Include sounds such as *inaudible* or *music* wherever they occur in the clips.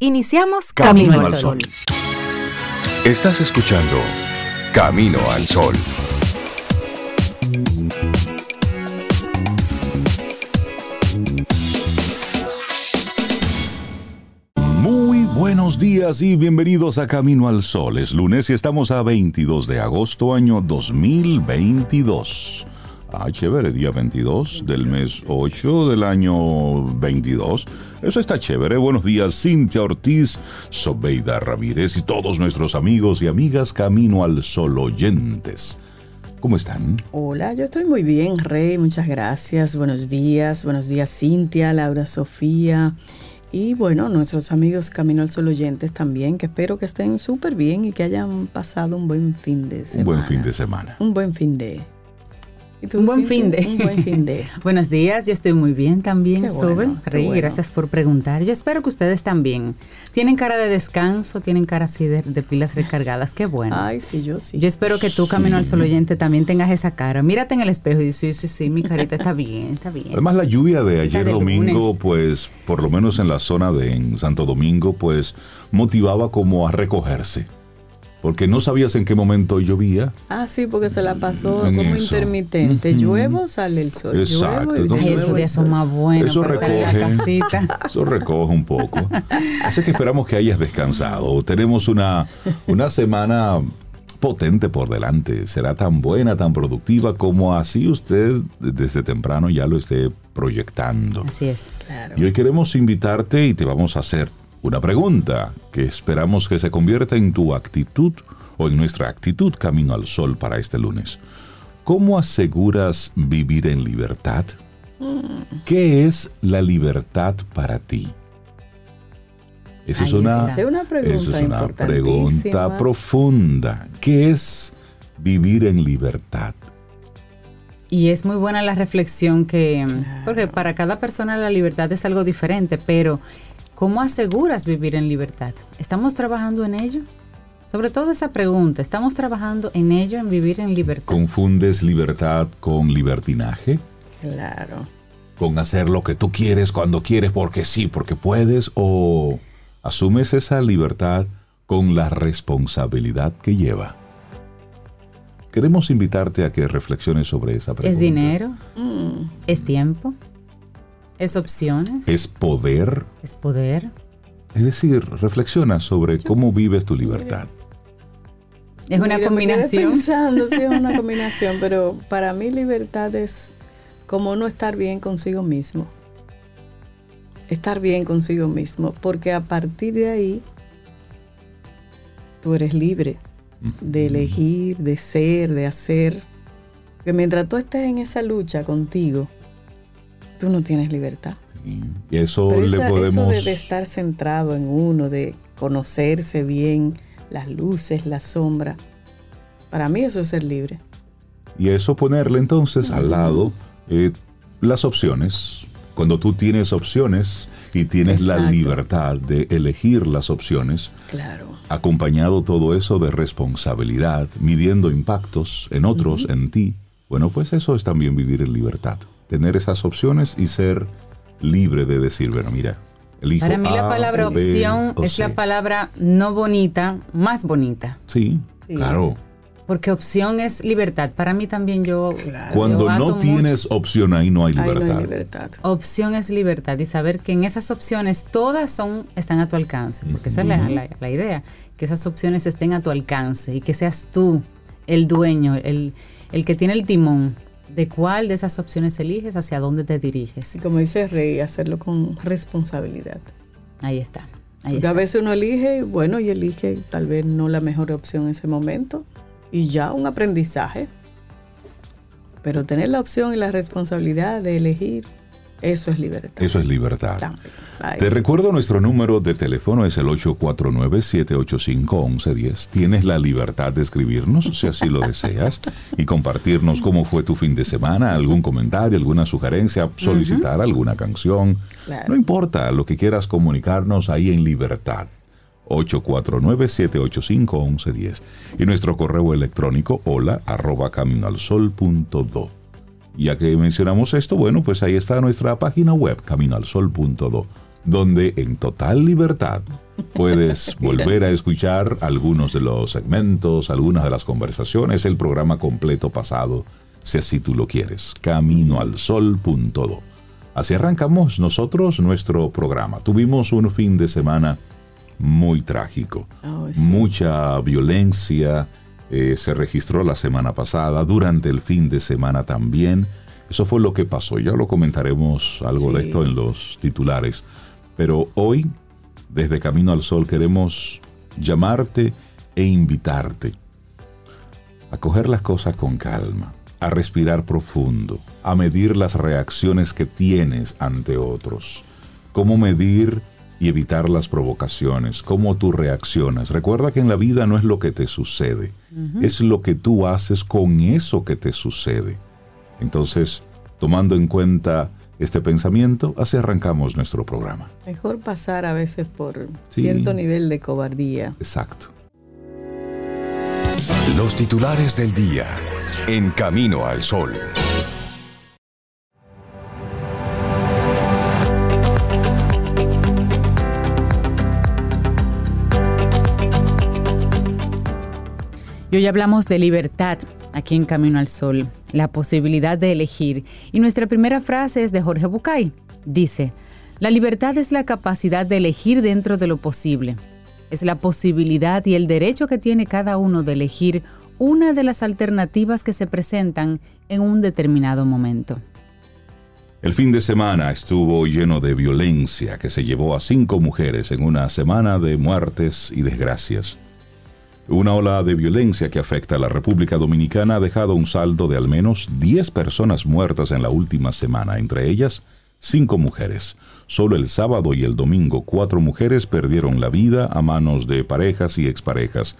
Iniciamos Camino, al Sol. Estás escuchando Camino al Sol. Muy buenos días y bienvenidos a Camino al Sol. Es lunes y estamos a 22 de agosto año 2022. Ah, chévere, día 22 del mes 8 del año 22. Eso está chévere. Buenos días, Cintia Ortiz, Sobeida Ramírez y todos nuestros amigos y amigas Camino al Sol oyentes. ¿Cómo están? Hola, yo estoy muy bien, Rey. Muchas gracias. Buenos días. Buenos días, Cintia, Laura, Sofía. Y bueno, nuestros amigos Camino al Sol oyentes también, que espero que estén súper bien y que hayan pasado un buen fin de semana. Un buen fin de semana. Un buen fin de. Un buen fin de. Un buen fin de. *laughs* Buenos días, yo estoy muy bien también, Sobe. Rey, gracias por preguntar. Yo espero que ustedes también. Tienen cara de descanso, tienen cara así de, pilas recargadas, qué bueno. Ay, sí, yo sí. Yo espero que tú, Camino al Sol oyente, también tengas esa cara. Mírate en el espejo y dices, sí, sí, sí, mi carita está bien, está bien. Además, la lluvia de ayer domingo, pues, por lo menos en la zona de en Santo Domingo, pues, motivaba como a recogerse porque no sabías en qué momento llovía. Ah, sí, porque se la pasó como intermitente. Lluevo, sale el sol. Exacto. esos días son más buenos. Eso recoge, *laughs* eso recoge un poco. Así que esperamos que hayas descansado. Tenemos una, una semana potente por delante. Será tan buena, tan productiva como así usted desde temprano ya lo esté proyectando. Así es. Claro. Y hoy queremos invitarte y te vamos a hacer una pregunta que esperamos que se convierta en tu actitud o en nuestra actitud camino al sol para este lunes. ¿Cómo aseguras vivir en libertad? ¿Qué es la libertad para ti? Esa es una, pregunta, es una pregunta profunda. ¿Qué es vivir en libertad? Y es muy buena la reflexión que, porque para cada persona la libertad es algo diferente, pero ¿Cómo aseguras vivir en libertad? ¿Estamos trabajando en ello? Sobre todo esa pregunta, ¿estamos trabajando en ello, en vivir en libertad? ¿Confundes libertad con libertinaje? Claro. ¿Con hacer lo que tú quieres cuando quieres porque sí, porque puedes? ¿O asumes esa libertad con la responsabilidad que lleva? Queremos invitarte a que reflexiones sobre esa pregunta. ¿Es dinero? Mm. ¿Es tiempo? ¿Es opciones? ¿Es poder? ¿Es poder? Es decir, reflexiona sobre cómo vives tu libertad. Es una combinación. pensando, sí, es una *laughs* combinación, pero para mí libertad es como no estar bien consigo mismo. Estar bien consigo mismo, porque a partir de ahí tú eres libre de elegir, de ser, de hacer. Que mientras tú estés en esa lucha contigo, tú no tienes libertad. Y eso le podemos... Eso de, estar centrado en uno, de conocerse bien, las luces, la sombra, para mí eso es ser libre. Y eso ponerle entonces al lado eh, las opciones. Cuando tú tienes opciones y tienes la libertad de elegir las opciones, claro. acompañado todo eso de responsabilidad, midiendo impactos en otros, en ti, bueno, pues eso es también vivir en libertad tener esas opciones y ser libre de decir, bueno, mira, elijo Para mí la palabra opción es la palabra no bonita, más bonita. Sí, claro. Porque opción es libertad. Para mí también yo... Cuando no tienes opción, ahí no hay libertad. libertad. Opción es libertad y saber que en esas opciones todas son están a tu alcance. Porque esa es la, la, idea, que esas opciones estén a tu alcance y que seas tú el dueño, el, el que tiene el timón de cuál de esas opciones eliges, hacia dónde te diriges. Y como dice Rey, hacerlo con responsabilidad. Ahí está. a veces uno elige, bueno, y elige tal vez no la mejor opción en ese momento, y ya un aprendizaje. Pero tener la opción y la responsabilidad de elegir, eso es libertad. Eso es libertad. Te recuerdo nuestro número de teléfono es el 849-785-1110. Tienes la libertad de escribirnos si así lo deseas y compartirnos cómo fue tu fin de semana, algún comentario, alguna sugerencia, solicitar alguna canción. No importa lo que quieras comunicarnos ahí en libertad. 849-785-1110 y nuestro correo electrónico hola arroba caminoalsol.do. Ya que mencionamos esto, bueno, pues ahí está nuestra página web caminoalsol.do donde en total libertad puedes *laughs* volver a escuchar algunos de los segmentos, algunas de las conversaciones, el programa completo pasado, si así tú lo quieres, caminoalsol.do. Así arrancamos nosotros nuestro programa. Tuvimos un fin de semana muy trágico, Oh, sí. mucha violencia eh, se registró la semana pasada, durante el fin de semana también. Eso fue lo que pasó. Ya lo comentaremos algo de esto en los titulares. Pero hoy, desde Camino al Sol, queremos llamarte e invitarte a coger las cosas con calma, a respirar profundo, a medir las reacciones que tienes ante otros, cómo medir y evitar las provocaciones, cómo tú reaccionas. Recuerda que en la vida no es lo que te sucede, es lo que tú haces con eso que te sucede. Entonces, tomando en cuenta este pensamiento, así arrancamos nuestro programa. Mejor pasar a veces por Sí. cierto nivel de cobardía. Exacto. Los titulares del día en Camino al Sol. Y hoy hablamos de libertad aquí en Camino al Sol, la posibilidad de elegir. Y nuestra primera frase es de Jorge Bucay. Dice, la libertad es la capacidad de elegir dentro de lo posible. Es la posibilidad y el derecho que tiene cada uno de elegir una de las alternativas que se presentan en un determinado momento. El fin de semana estuvo lleno de violencia que se llevó a cinco mujeres en una semana de muertes y desgracias. Una ola de violencia que afecta a la República Dominicana ha dejado un saldo de al menos 10 personas muertas en la última semana, entre ellas cinco mujeres. Solo el sábado y el domingo cuatro mujeres perdieron la vida a manos de parejas y exparejas,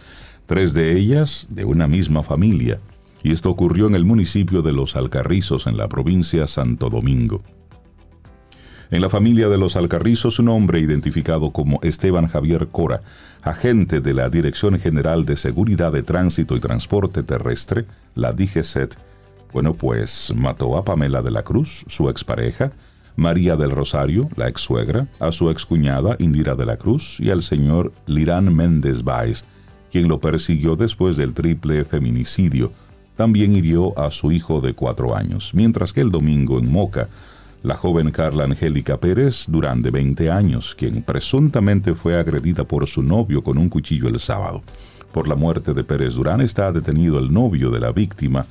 tres de ellas de una misma familia, y esto ocurrió en el municipio de Los Alcarrizos, en la provincia Santo Domingo. En la familia de los Alcarrizos, un hombre identificado como Esteban Javier Cora, agente de la Dirección General de Seguridad de Tránsito y Transporte Terrestre, la DGCET, bueno, pues mató a Pamela de la Cruz, su expareja, María del Rosario, la ex suegra, a su excuñada Indira de la Cruz y al señor Lirán Méndez Báez, quien lo persiguió después del triple feminicidio. También hirió a su hijo de cuatro años, mientras que el domingo en Moca, la joven Carla Angélica Pérez, Durán de 20 años, quien presuntamente fue agredida por su novio con un cuchillo el sábado. Por la muerte de Pérez Durán está detenido el novio de la víctima,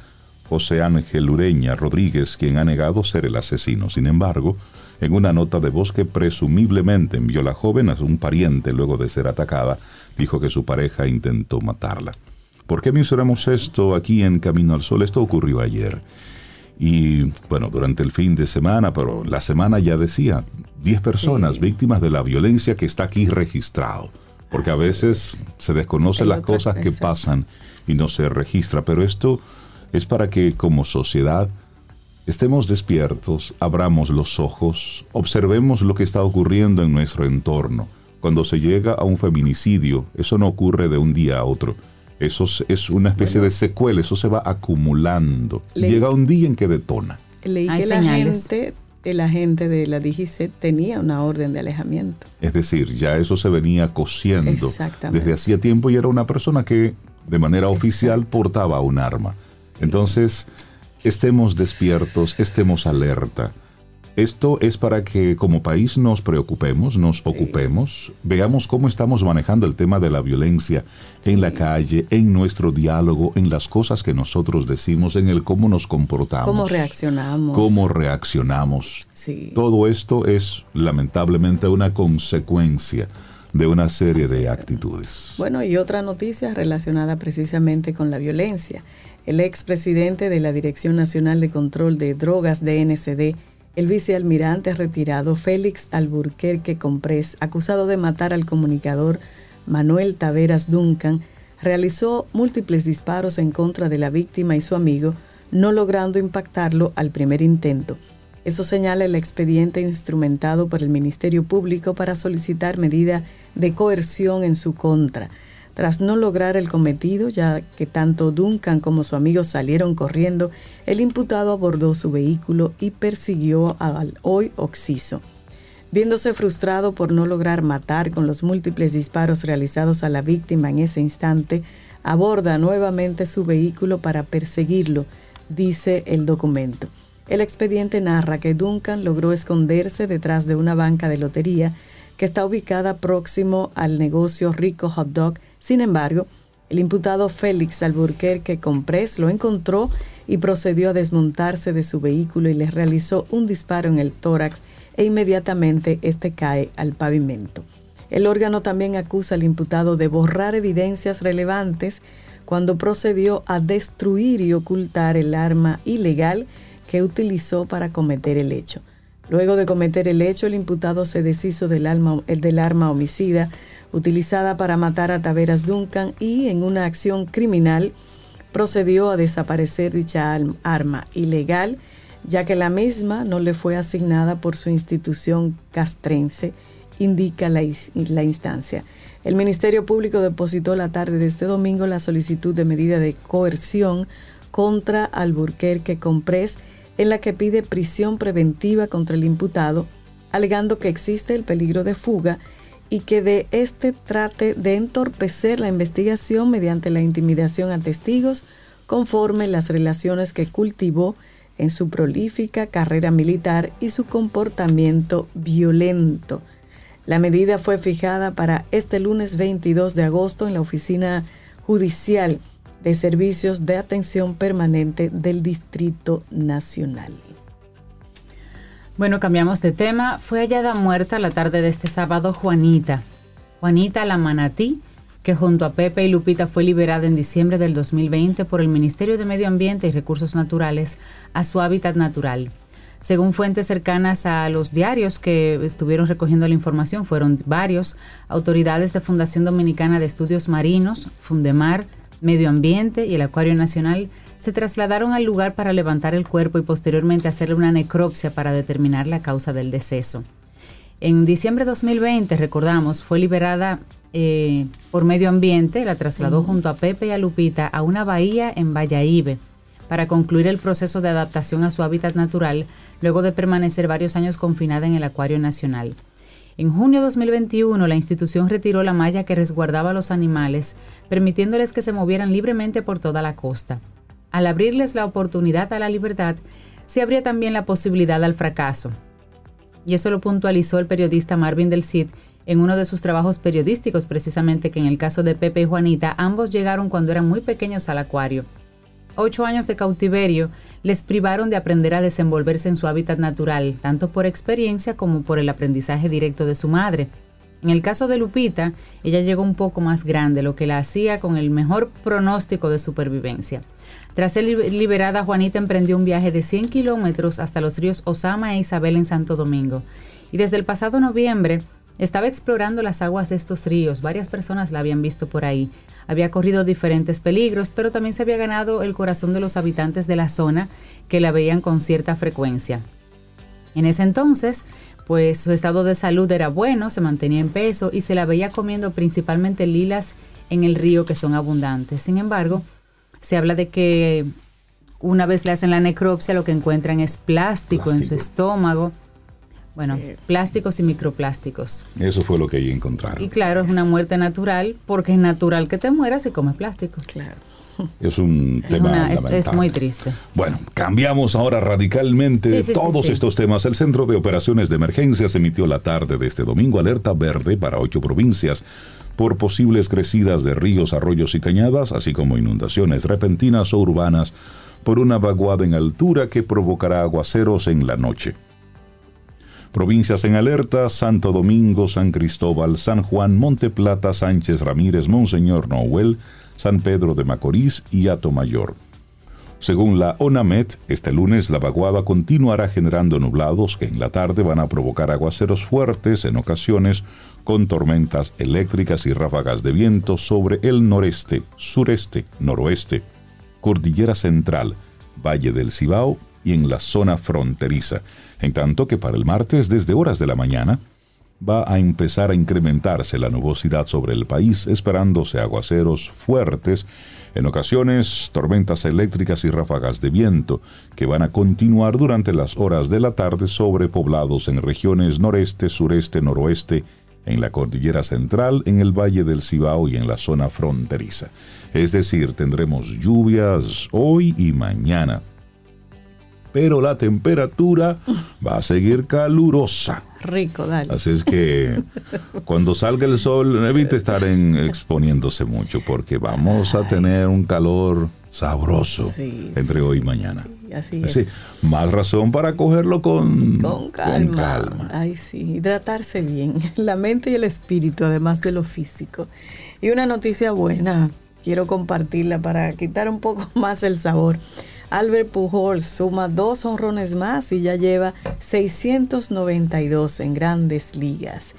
José Ángel Ureña Rodríguez, quien ha negado ser el asesino. Sin embargo, en una nota de voz que presumiblemente envió la joven a un pariente luego de ser atacada, dijo que su pareja intentó matarla. ¿Por qué mencionamos esto aquí en Camino al Sol? Esto ocurrió ayer. Y bueno, durante el fin de semana, pero la semana ya decía, 10 personas Sí. víctimas de la violencia que está aquí registrado. Porque a veces es. se desconocen las cosas que pasan y no se registra. Pero esto es para que como sociedad estemos despiertos, abramos los ojos, observemos lo que está ocurriendo en nuestro entorno. Cuando se llega a un feminicidio, eso no ocurre de un día a otro. Eso es- una especie de secuela, eso se va acumulando. Le- Llega un día en que detona. Leí Hay que la gente, el agente de la DGC tenía una orden de alejamiento. Es decir, ya eso se venía cosiendo desde hacía tiempo y era una persona que de manera oficial portaba un arma. Entonces, estemos despiertos, estemos alerta. Esto es para que como país nos preocupemos, nos ocupemos, veamos cómo estamos manejando el tema de la violencia en la calle, en nuestro diálogo, en las cosas que nosotros decimos, en el cómo nos comportamos. ¿Cómo reaccionamos? Cómo reaccionamos. Sí. Todo esto es lamentablemente una consecuencia de una serie de actitudes. Bueno, y otra noticia relacionada precisamente con la violencia. El expresidente de la Dirección Nacional de Control de Drogas DNCD, el vicealmirante retirado Félix Alburquerque Comprés, acusado de matar al comunicador Manuel Taveras Duncan, realizó múltiples disparos en contra de la víctima y su amigo, no logrando impactarlo al primer intento. Eso señala el expediente instrumentado por el Ministerio Público para solicitar medida de coerción en su contra. Tras no lograr el cometido, ya que tanto Duncan como su amigo salieron corriendo, el imputado abordó su vehículo y persiguió al hoy Oxiso. Viéndose frustrado por no lograr matar con los múltiples disparos realizados a la víctima en ese instante, aborda nuevamente su vehículo para perseguirlo, dice el documento. El expediente narra que Duncan logró esconderse detrás de una banca de lotería que está ubicada próximo al negocio Rico Hot Dog. Sin embargo, el imputado Félix Alburquerque Comprés lo encontró y procedió a desmontarse de su vehículo y le realizó un disparo en el tórax e inmediatamente este cae al pavimento. El órgano también acusa al imputado de borrar evidencias relevantes cuando procedió a destruir y ocultar el arma ilegal que utilizó para cometer el hecho. Luego de cometer el hecho, el imputado se deshizo del, del arma homicida utilizada para matar a Taveras Duncan y en una acción criminal procedió a desaparecer dicha arma ilegal ya que la misma no le fue asignada por su institución castrense, indica la, la, instancia. El Ministerio Público depositó la tarde de este domingo la solicitud de medida de coerción contra Alburquerque Comprés, en la que pide prisión preventiva contra el imputado, alegando que existe el peligro de fuga y que de este trate de entorpecer la investigación mediante la intimidación a testigos conforme las relaciones que cultivó en su prolífica carrera militar y su comportamiento violento. La medida fue fijada para este lunes 22 de agosto en la Oficina Judicial de Servicios de Atención Permanente del Distrito Nacional. Bueno, cambiamos de tema. Fue hallada muerta la tarde de este sábado Juanita. Juanita la manatí que junto a Pepe y Lupita fue liberada en diciembre del 2020 por el Ministerio de Medio Ambiente y Recursos Naturales a su hábitat natural. Según fuentes cercanas a los diarios que estuvieron recogiendo la información, fueron varios, autoridades de Fundación Dominicana de Estudios Marinos, Fundemar, Medio Ambiente y el Acuario Nacional se trasladaron al lugar para levantar el cuerpo y posteriormente hacerle una necropsia para determinar la causa del deceso. En diciembre de 2020, recordamos, fue liberada eh, por medio ambiente, la trasladó junto a Pepe y a Lupita a una bahía en Valladolid para concluir el proceso de adaptación a su hábitat natural luego de permanecer varios años confinada en el Acuario Nacional. En junio de 2021, la institución retiró la malla que resguardaba a los animales, permitiéndoles que se movieran libremente por toda la costa. Al abrirles la oportunidad a la libertad, se abría también la posibilidad al fracaso. Y eso lo puntualizó el periodista Marvin del Cid en uno de sus trabajos periodísticos, precisamente que en el caso de Pepe y Juanita, ambos llegaron cuando eran muy pequeños al acuario. Ocho años de cautiverio les privaron de aprender a desenvolverse en su hábitat natural, tanto por experiencia como por el aprendizaje directo de su madre. En el caso de Lupita, ella llegó un poco más grande, lo que la hacía con el mejor pronóstico de supervivencia. Tras ser liberada, Juanita emprendió un viaje de 100 kilómetros hasta los ríos Osama e Isabel en Santo Domingo. Y desde el pasado noviembre estaba explorando las aguas de estos ríos, varias personas la habían visto por ahí. Había corrido diferentes peligros, pero también se había ganado el corazón de los habitantes de la zona que la veían con cierta frecuencia. En ese entonces, pues su estado de salud era bueno, se mantenía en peso y se la veía comiendo principalmente lilas en el río que son abundantes. Sin embargo, se habla de que una vez le hacen la necropsia lo que encuentran es plástico. en su estómago bueno, plásticos y microplásticos. Eso fue lo que ahí encontraron. Y claro, es una muerte natural porque es natural que te mueras si comes plástico. Claro. Es un tema es, muy triste. Bueno, cambiamos ahora radicalmente todos estos temas. El Centro de Operaciones de Emergencias emitió la tarde de este domingo alerta verde para ocho provincias por posibles crecidas de ríos, arroyos y cañadas, así como inundaciones repentinas o urbanas por una vaguada en altura que provocará aguaceros en la noche. Provincias en alerta, Santo Domingo, San Cristóbal, San Juan, Monte Plata, Sánchez Ramírez, Monseñor Noel, San Pedro de Macorís y Mayor. Según la ONAMET, este lunes la vaguada continuará generando nublados que en la tarde van a provocar aguaceros fuertes en ocasiones con tormentas eléctricas y ráfagas de viento sobre el noreste, sureste, noroeste, cordillera central, Valle del Cibao y en la zona fronteriza. En tanto que para el martes desde horas de la mañana va a empezar a incrementarse la nubosidad sobre el país, esperándose aguaceros fuertes En ocasiones, tormentas eléctricas y ráfagas de viento que van a continuar durante las horas de la tarde sobre poblados en regiones noreste, sureste, noroeste, en la cordillera central, en el valle del Cibao y en la zona fronteriza. Es decir, tendremos lluvias hoy y mañana. Pero la temperatura va a seguir calurosa. Rico, dale. Así es que cuando salga el sol, evite estar en, exponiéndose mucho porque vamos a tener un calor sabroso Sí, entre sí, hoy y mañana. sí, así Así, es. más razón para cogerlo con, Con calma. con calma. Ay, sí, hidratarse bien, *laughs* la mente y el espíritu, además de lo físico. Y una noticia buena, quiero compartirla para quitar un poco *laughs* más el sabor. Albert Pujols suma dos honrones más y ya lleva 692 en grandes ligas.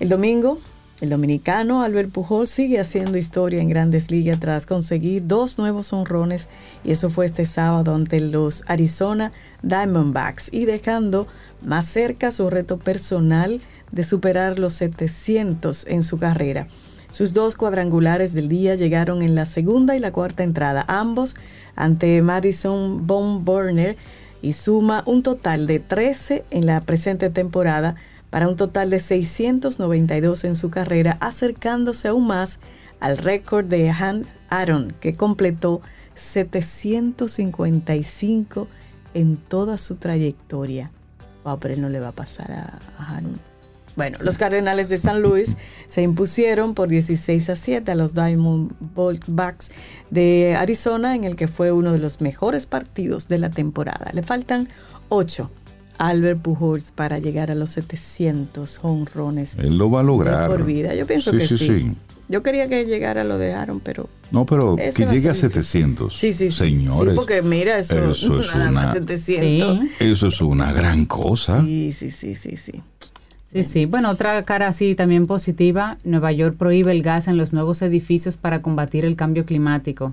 El domingo, el dominicano Albert Pujol sigue haciendo historia en grandes ligas tras conseguir dos nuevos honrones y eso fue este sábado ante los Arizona Diamondbacks y dejando más cerca su reto personal de superar los 700 en su carrera. Sus dos cuadrangulares del día llegaron en la segunda y la cuarta entrada, ambos ante Madison Bumgarner y suma un total de 13 en la presente temporada para un total de 692 en su carrera, acercándose aún más al récord de Han Aaron, que completó 755 en toda su trayectoria. Wow, pero no le va a pasar a, a. Bueno, los Cardenales de San Luis se impusieron por 16 a 7 a los Diamondbacks de Arizona, en el que fue uno de los mejores partidos de la temporada. Le faltan 8 a Albert Pujols para llegar a los 700 honrones Él lo va a lograr. por vida. Yo pienso Sí, que sí, sí, sí. Yo quería que llegara lo de Aaron, pero No, pero que llegue a ser difícil. 700. sí, sí, sí. Señores. Sí, porque mira, eso, eso es *laughs* nada más una- 700. Sí. Eso es una gran cosa. Sí, sí, sí, sí, sí. Sí, sí. Bueno, otra cara así también positiva, Nueva York prohíbe el gas en los nuevos edificios para combatir el cambio climático.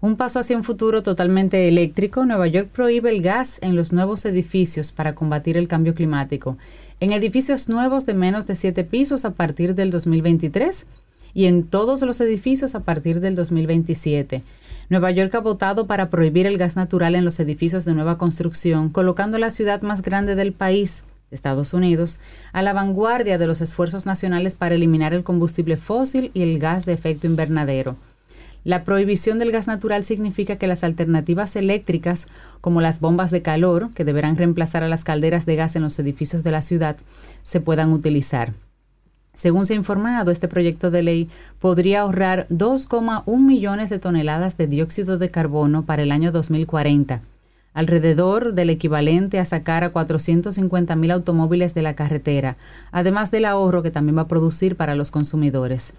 Un paso hacia un futuro totalmente eléctrico, Nueva York prohíbe el gas en los nuevos edificios para combatir el cambio climático. En edificios nuevos de menos de 7 pisos a partir del 2023 y en todos los edificios a partir del 2027. Nueva York ha votado para prohibir el gas natural en los edificios de nueva construcción, colocando la ciudad más grande del país, Estados Unidos, a la vanguardia de los esfuerzos nacionales para eliminar el combustible fósil y el gas de efecto invernadero. La prohibición del gas natural significa que las alternativas eléctricas, como las bombas de calor, que deberán reemplazar a las calderas de gas en los edificios de la ciudad, se puedan utilizar. Según se ha informado, este proyecto de ley podría ahorrar 2,1 millones de toneladas de dióxido de carbono para el año 2040, alrededor del equivalente a sacar a 450 mil automóviles de la carretera, además del ahorro que también va a producir para los consumidores.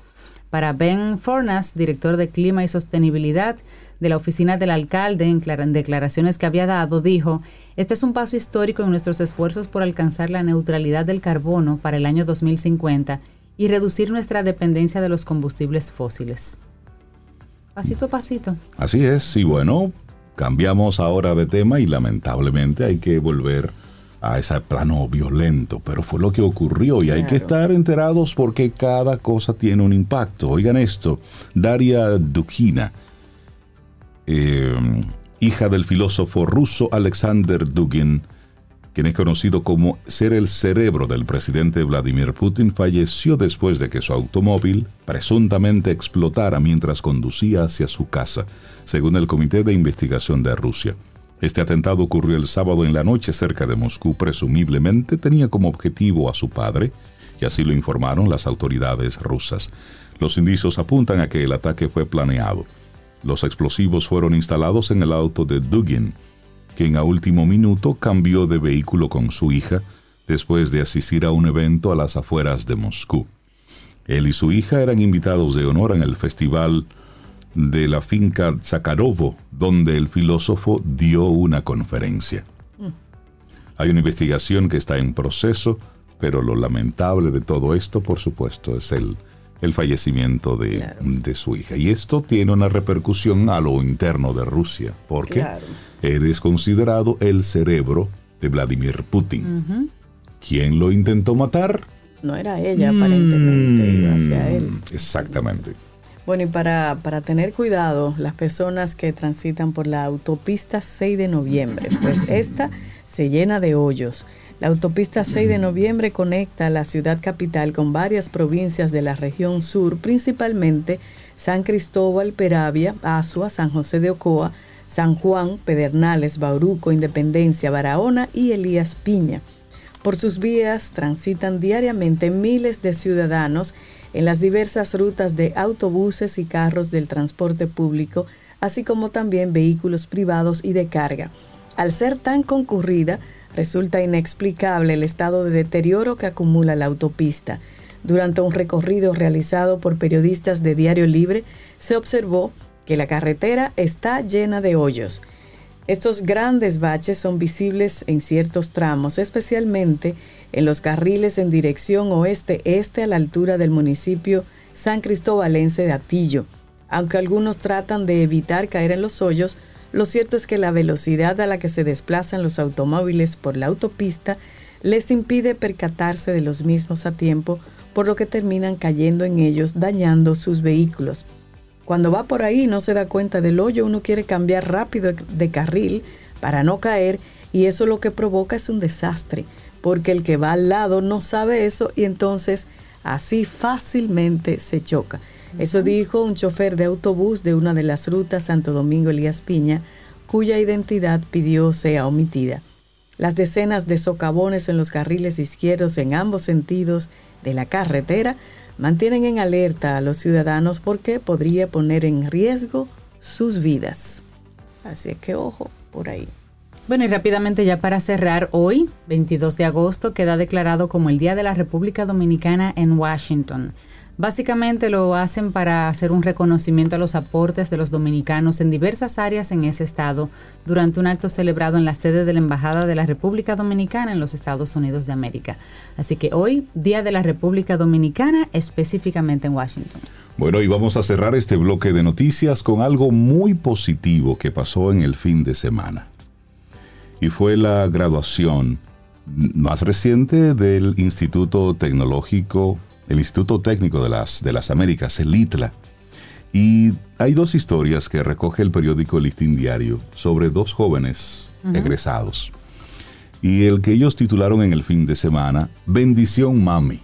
Para Ben Fornas, director de Clima y Sostenibilidad de la Oficina del Alcalde, en clara- en declaraciones que había dado, dijo, este es un paso histórico en nuestros esfuerzos por alcanzar la neutralidad del carbono para el año 2050 y reducir nuestra dependencia de los combustibles fósiles. Pasito a pasito. Así es, y bueno, cambiamos ahora de tema y lamentablemente hay que volver a ese plano violento, pero fue lo que ocurrió y hay que estar enterados porque cada cosa tiene un impacto. Oigan esto, Daria Dugina, eh, hija del filósofo ruso Alexander Dugin, quien es conocido como ser el cerebro del presidente Vladimir Putin, falleció después de que su automóvil presuntamente explotara mientras conducía hacia su casa, según el Comité de Investigación de Rusia. Este atentado ocurrió el sábado en la noche cerca de Moscú, presumiblemente tenía como objetivo a su padre, y así lo informaron las autoridades rusas. Los indicios apuntan a que el ataque fue planeado. Los explosivos fueron instalados en el auto de Dugin, quien a último minuto cambió de vehículo con su hija después de asistir a un evento a las afueras de Moscú. Él y su hija eran invitados de honor en el festival de la finca Zakharovo, donde el filósofo dio una conferencia. Hay una investigación que está en proceso, pero lo lamentable de todo esto, por supuesto, es el, el fallecimiento de, Claro. de su hija. Y esto tiene una repercusión a lo interno de Rusia, porque Claro. es considerado el cerebro de Vladimir Putin. ¿Quién lo intentó matar? No era ella, aparentemente, iba hacia él. Mm, Exactamente. Bueno, y para, para tener cuidado, las personas que transitan por la autopista 6 de noviembre, pues esta se llena de hoyos. La autopista 6 de noviembre conecta la ciudad capital con varias provincias de la región sur, principalmente San Cristóbal, Peravia, Asua, San José de Ocoa, San Juan, Pedernales, Bauruco, Independencia, Barahona y Elías Piña. Por sus vías transitan diariamente miles de ciudadanos en las diversas rutas de autobuses y carros del transporte público, así como también vehículos privados y de carga. Al ser tan concurrida, Resulta inexplicable el estado de deterioro que acumula la autopista. Durante un recorrido realizado por periodistas de Diario Libre, se observó que la carretera está llena de hoyos. Estos grandes baches son visibles en ciertos tramos, especialmente en los carriles en dirección oeste-este a la altura del municipio San Cristóbalense de Atillo. Aunque algunos tratan de evitar caer en los hoyos, lo cierto es que la velocidad a la que se desplazan los automóviles por la autopista les impide percatarse de los mismos a tiempo, por lo que terminan cayendo en ellos, dañando sus vehículos. Cuando va por ahí no se da cuenta del hoyo, uno quiere cambiar rápido de carril para no caer y eso lo que provoca es un desastre, porque el que va al lado no sabe eso y entonces así fácilmente se choca. Eso dijo un chofer de autobús de una de las rutas Santo Domingo Elías Piña, cuya identidad pidió sea omitida. Las decenas de socavones en los carriles izquierdos en ambos sentidos de la carretera mantienen en alerta a los ciudadanos porque podría poner en riesgo sus vidas. Así que ojo por ahí. Bueno, y rápidamente ya para cerrar, hoy, 22 de agosto, queda declarado como el Día de la República Dominicana en Washington. Básicamente lo hacen para hacer un reconocimiento a los aportes de los dominicanos en diversas áreas en ese estado durante un acto celebrado en la sede de la Embajada de la República Dominicana en los Estados Unidos de América. Así que hoy, Día de la República Dominicana, específicamente en Washington. Bueno, y vamos a cerrar este bloque de noticias con algo muy positivo que pasó en el fin de semana. Y fue la graduación más reciente del Instituto Tecnológico el Instituto Técnico de las, de las Américas, el ITLA. Y hay dos historias que recoge el periódico Listín Diario sobre dos jóvenes egresados. Y el que ellos titularon en el fin de semana, Bendición Mami.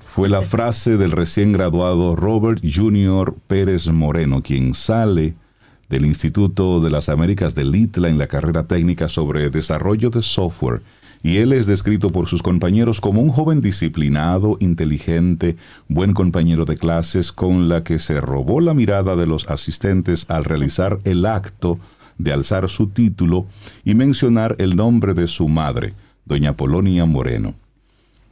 Fue la frase del recién graduado Robert Junior Pérez Moreno, quien sale del Instituto de las Américas del ITLA en la carrera técnica sobre desarrollo de software y él es descrito por sus compañeros como un joven disciplinado, inteligente, buen compañero de clases con la que se robó la mirada de los asistentes al realizar el acto de alzar su título y mencionar el nombre de su madre, doña Polonia Moreno.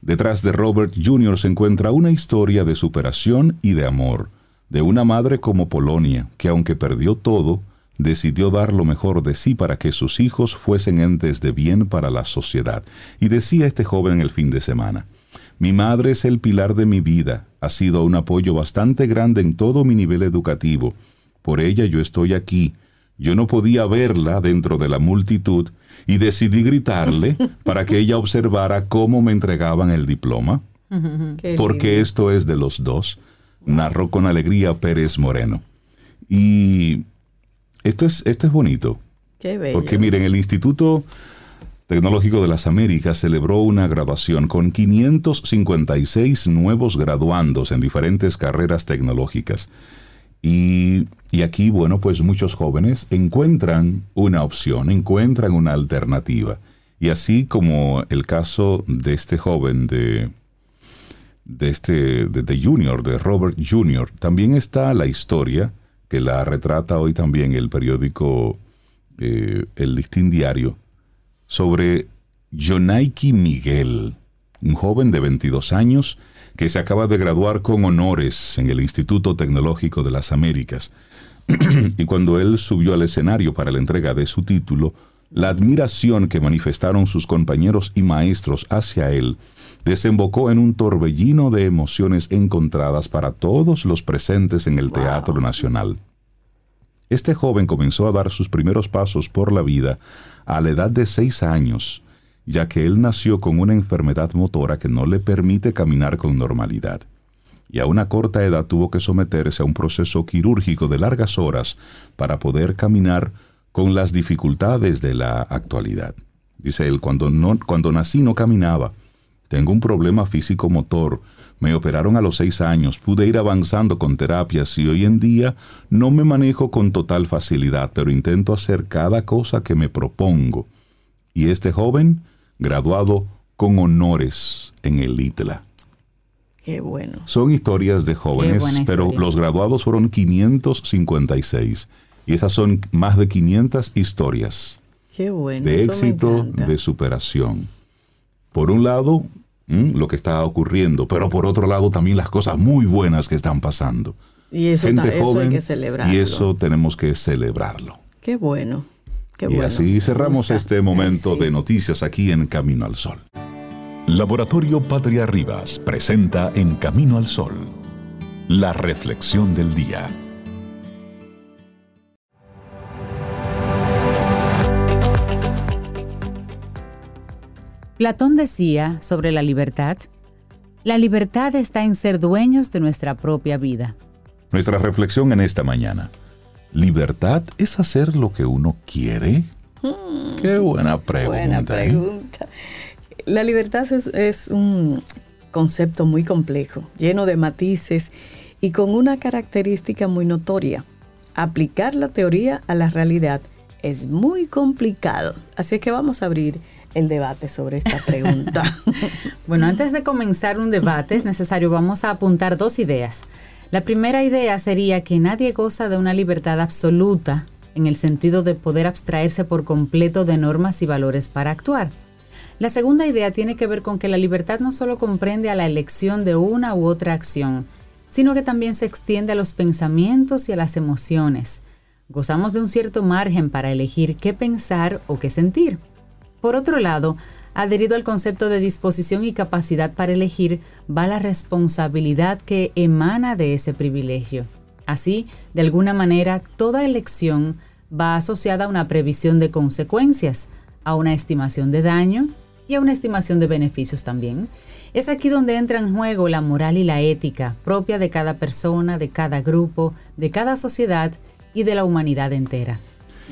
Detrás de Robert Jr. se encuentra una historia de superación y de amor, de una madre como Polonia, que aunque perdió todo, decidió dar lo mejor de sí para que sus hijos fuesen entes de bien para la sociedad. Y decía este joven el fin de semana, mi madre es el pilar de mi vida, ha sido un apoyo bastante grande en todo mi nivel educativo. Por ella yo estoy aquí. Yo no podía verla dentro de la multitud y decidí gritarle *laughs* para que ella observara cómo me entregaban el diploma. *laughs* Porque esto es de los dos, narró con alegría Pérez Moreno. Y esto es, esto es bonito. Qué bello. Porque miren, el Instituto Tecnológico de las Américas celebró una graduación con 556 nuevos graduandos en diferentes carreras tecnológicas. Y, y, aquí, bueno, pues muchos jóvenes encuentran una opción, encuentran una alternativa. Y así como el caso de este joven de, de este de, de Junior, de Robert Junior, también está la historia que la retrata hoy también el periódico eh, El Listín Diario, sobre Jonaiki Miguel, un joven de 22 años que se acaba de graduar con honores en el Instituto Tecnológico de las Américas. *clears throat* y cuando él subió al escenario para la entrega de su título, la admiración que manifestaron sus compañeros y maestros hacia él desembocó en un torbellino de emociones encontradas para todos los presentes en el Teatro Nacional. Este joven comenzó a dar sus primeros pasos por la vida a la edad de seis años, ya que él nació con una enfermedad motora que no le permite caminar con normalidad. y a una corta edad tuvo que someterse a un proceso quirúrgico de largas horas para poder caminar con las dificultades de la actualidad. Dice él, cuando, no, cuando nací no caminaba. Tengo un problema físico-motor. Me operaron a los seis años. Pude ir avanzando con terapias y hoy en día no me manejo con total facilidad, pero intento hacer cada cosa que me propongo. Y este joven, graduado con honores en el ITLA. Qué bueno. Son historias de jóvenes, pero los graduados fueron 556. Y esas son más de 500 historias Qué bueno, de éxito, de superación. Por un lado, lo que está ocurriendo, pero por otro lado también las cosas muy buenas que están pasando. Y eso, Gente joven, hay que celebrarlo. Y eso tenemos que celebrarlo. Qué bueno. Qué y así cerramos este momento de noticias aquí en Camino al Sol. Laboratorio Patria Rivas presenta En Camino al Sol, la reflexión del día. Platón decía sobre la libertad, la libertad está en ser dueños de nuestra propia vida. Nuestra reflexión en esta mañana. ¿Libertad es hacer lo que uno quiere? Hmm. Qué buena pregunta. Buena ¿eh? pregunta. La libertad es, un concepto muy complejo, lleno de matices y con una característica muy notoria. Aplicar la teoría a la realidad es muy complicado. Así es que vamos a abrir el debate sobre esta pregunta. *laughs* bueno, antes de comenzar un debate es necesario, vamos a apuntar dos ideas. La primera idea sería que nadie goza de una libertad absoluta en el sentido de poder abstraerse por completo de normas y valores para actuar. La segunda idea tiene que ver con que la libertad no solo comprende a la elección de una u otra acción, sino que también se extiende a los pensamientos y a las emociones. Gozamos de un cierto margen para elegir qué pensar o qué sentir. Por otro lado, adherido al concepto de disposición y capacidad para elegir, va la responsabilidad que emana de ese privilegio. Así, de alguna manera, toda elección va asociada a una previsión de consecuencias, a una estimación de daño y a una estimación de beneficios también. Es aquí donde entra en juego la moral y la ética propia de cada persona, de cada grupo, de cada sociedad y de la humanidad entera.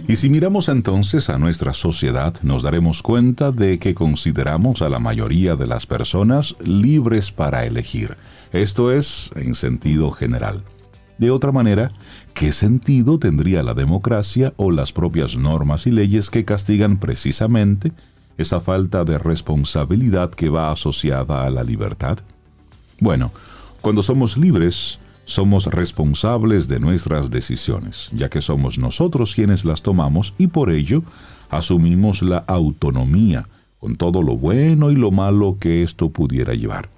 Y si miramos entonces a nuestra sociedad, nos daremos cuenta de que consideramos a la mayoría de las personas libres para elegir. Esto es en sentido general. De otra manera, ¿qué sentido tendría la democracia o las propias normas y leyes que castigan precisamente esa falta de responsabilidad que va asociada a la libertad? Bueno, cuando somos libres, somos responsables de nuestras decisiones, ya que somos nosotros quienes las tomamos y por ello asumimos la autonomía, con todo lo bueno y lo malo que esto pudiera llevar.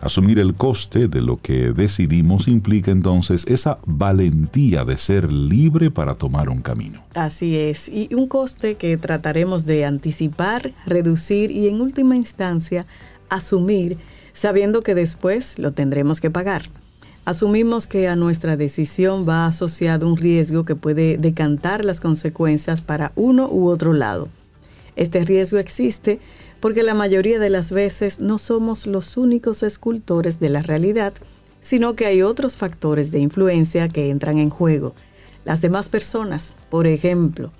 Asumir el coste de lo que decidimos implica entonces esa valentía de ser libre para tomar un camino. Así es, y un coste que trataremos de anticipar, reducir y en última instancia asumir, sabiendo que después lo tendremos que pagar. Asumimos que a nuestra decisión va asociado un riesgo que puede decantar las consecuencias para uno u otro lado. Este riesgo existe porque la mayoría de las veces no somos los únicos escultores de la realidad, sino que hay otros factores de influencia que entran en juego. Las demás personas, por ejemplo.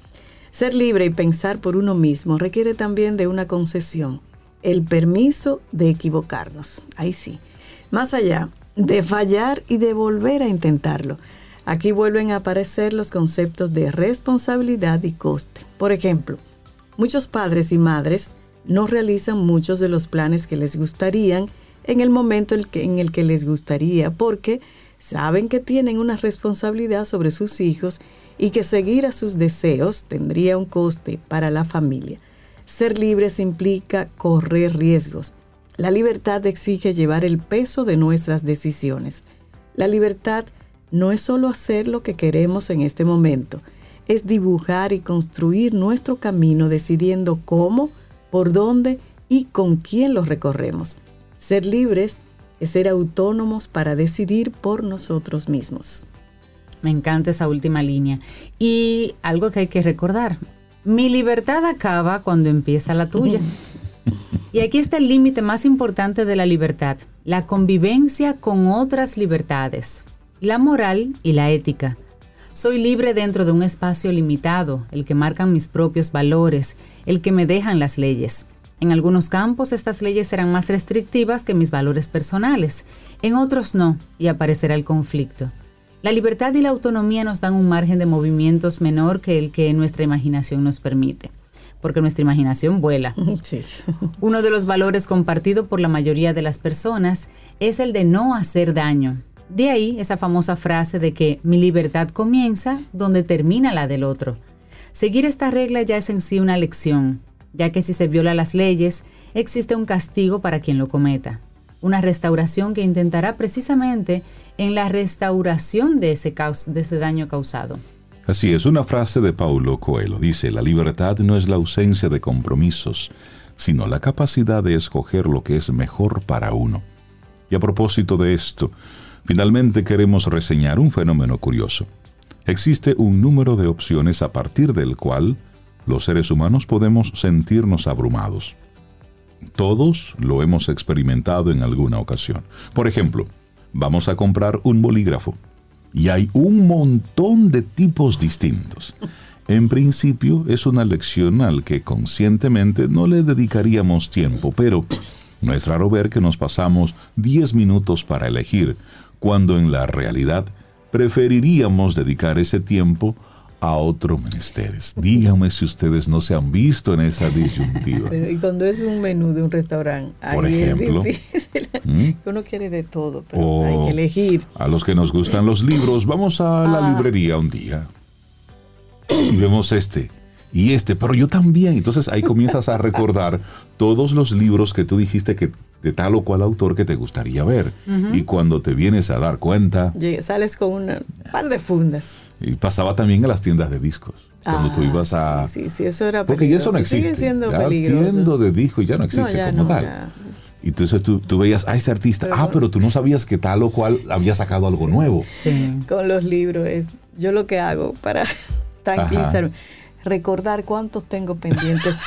Ser libre y pensar por uno mismo requiere también de una concesión, el permiso de equivocarnos. Ahí sí. Más allá, de fallar y de volver a intentarlo. Aquí vuelven a aparecer los conceptos de responsabilidad y coste. Por ejemplo, muchos padres y madres no realizan muchos de los planes que les gustarían en el momento en el que les gustaría porque saben que tienen una responsabilidad sobre sus hijos y que seguir a sus deseos tendría un coste para la familia. Ser libres implica correr riesgos, la libertad exige llevar el peso de nuestras decisiones. La libertad no es solo hacer lo que queremos en este momento, es dibujar y construir nuestro camino decidiendo cómo, por dónde y con quién lo recorremos. Ser libres es ser autónomos para decidir por nosotros mismos. Me encanta esa última línea. Y algo que hay que recordar, mi libertad acaba cuando empieza la tuya. *laughs* Y aquí está el límite más importante de la libertad, la convivencia con otras libertades, la moral y la ética. Soy libre dentro de un espacio limitado, el que marcan mis propios valores, el que me dejan las leyes. En algunos campos estas leyes serán más restrictivas que mis valores personales, en otros no, y aparecerá el conflicto. La libertad y la autonomía nos dan un margen de movimientos menor que el que nuestra imaginación nos permite, porque nuestra imaginación vuela. *laughs* Uno de los valores compartido por la mayoría de las personas es el de no hacer daño, de ahí esa famosa frase de que mi libertad comienza donde termina la del otro. Seguir esta regla ya es en sí una lección, ya que si se viola las leyes, existe un castigo para quien lo cometa. Una restauración que intentará precisamente en la restauración de ese, de ese daño causado. Así es, una frase de Paulo Coelho dice, la libertad no es la ausencia de compromisos, sino la capacidad de escoger lo que es mejor para uno. Y a propósito de esto, Finalmente queremos reseñar un fenómeno curioso. Existe un número de opciones a partir del cual los seres humanos podemos sentirnos abrumados. Todos lo hemos experimentado en alguna ocasión. Por ejemplo, vamos a comprar un bolígrafo y hay un montón de tipos distintos. En principio es una lección al que conscientemente no le dedicaríamos tiempo, pero no es raro ver que nos pasamos 10 minutos para elegir cuando en la realidad preferiríamos dedicar ese tiempo a otros menesteres. Díganme si ustedes no se han visto en esa disyuntiva. y cuando es un menú de un restaurante, por ejemplo, ¿Mm? *laughs* uno quiere de todo, pero hay que elegir. A los que nos gustan los libros, vamos a la ah. librería un día y vemos este y este, pero yo también. Entonces ahí comienzas a recordar todos los libros que tú dijiste que de tal o cual autor que te gustaría ver. Y cuando te vienes a dar cuenta... Sales con un par de fundas. Y pasaba también a las tiendas de discos. Cuando tú ah, ibas a... Sí, sí, eso era Porque ya eso no existe. Sigue siendo ya peligroso. de discos ya no existe como tal. Y entonces tú, tú, veías, a ese artista, ah, pero tú no sabías que tal o cual había sacado algo nuevo. Sí. Con los libros, es yo lo que hago para *laughs* tranquilizarme recordar cuántos tengo pendientes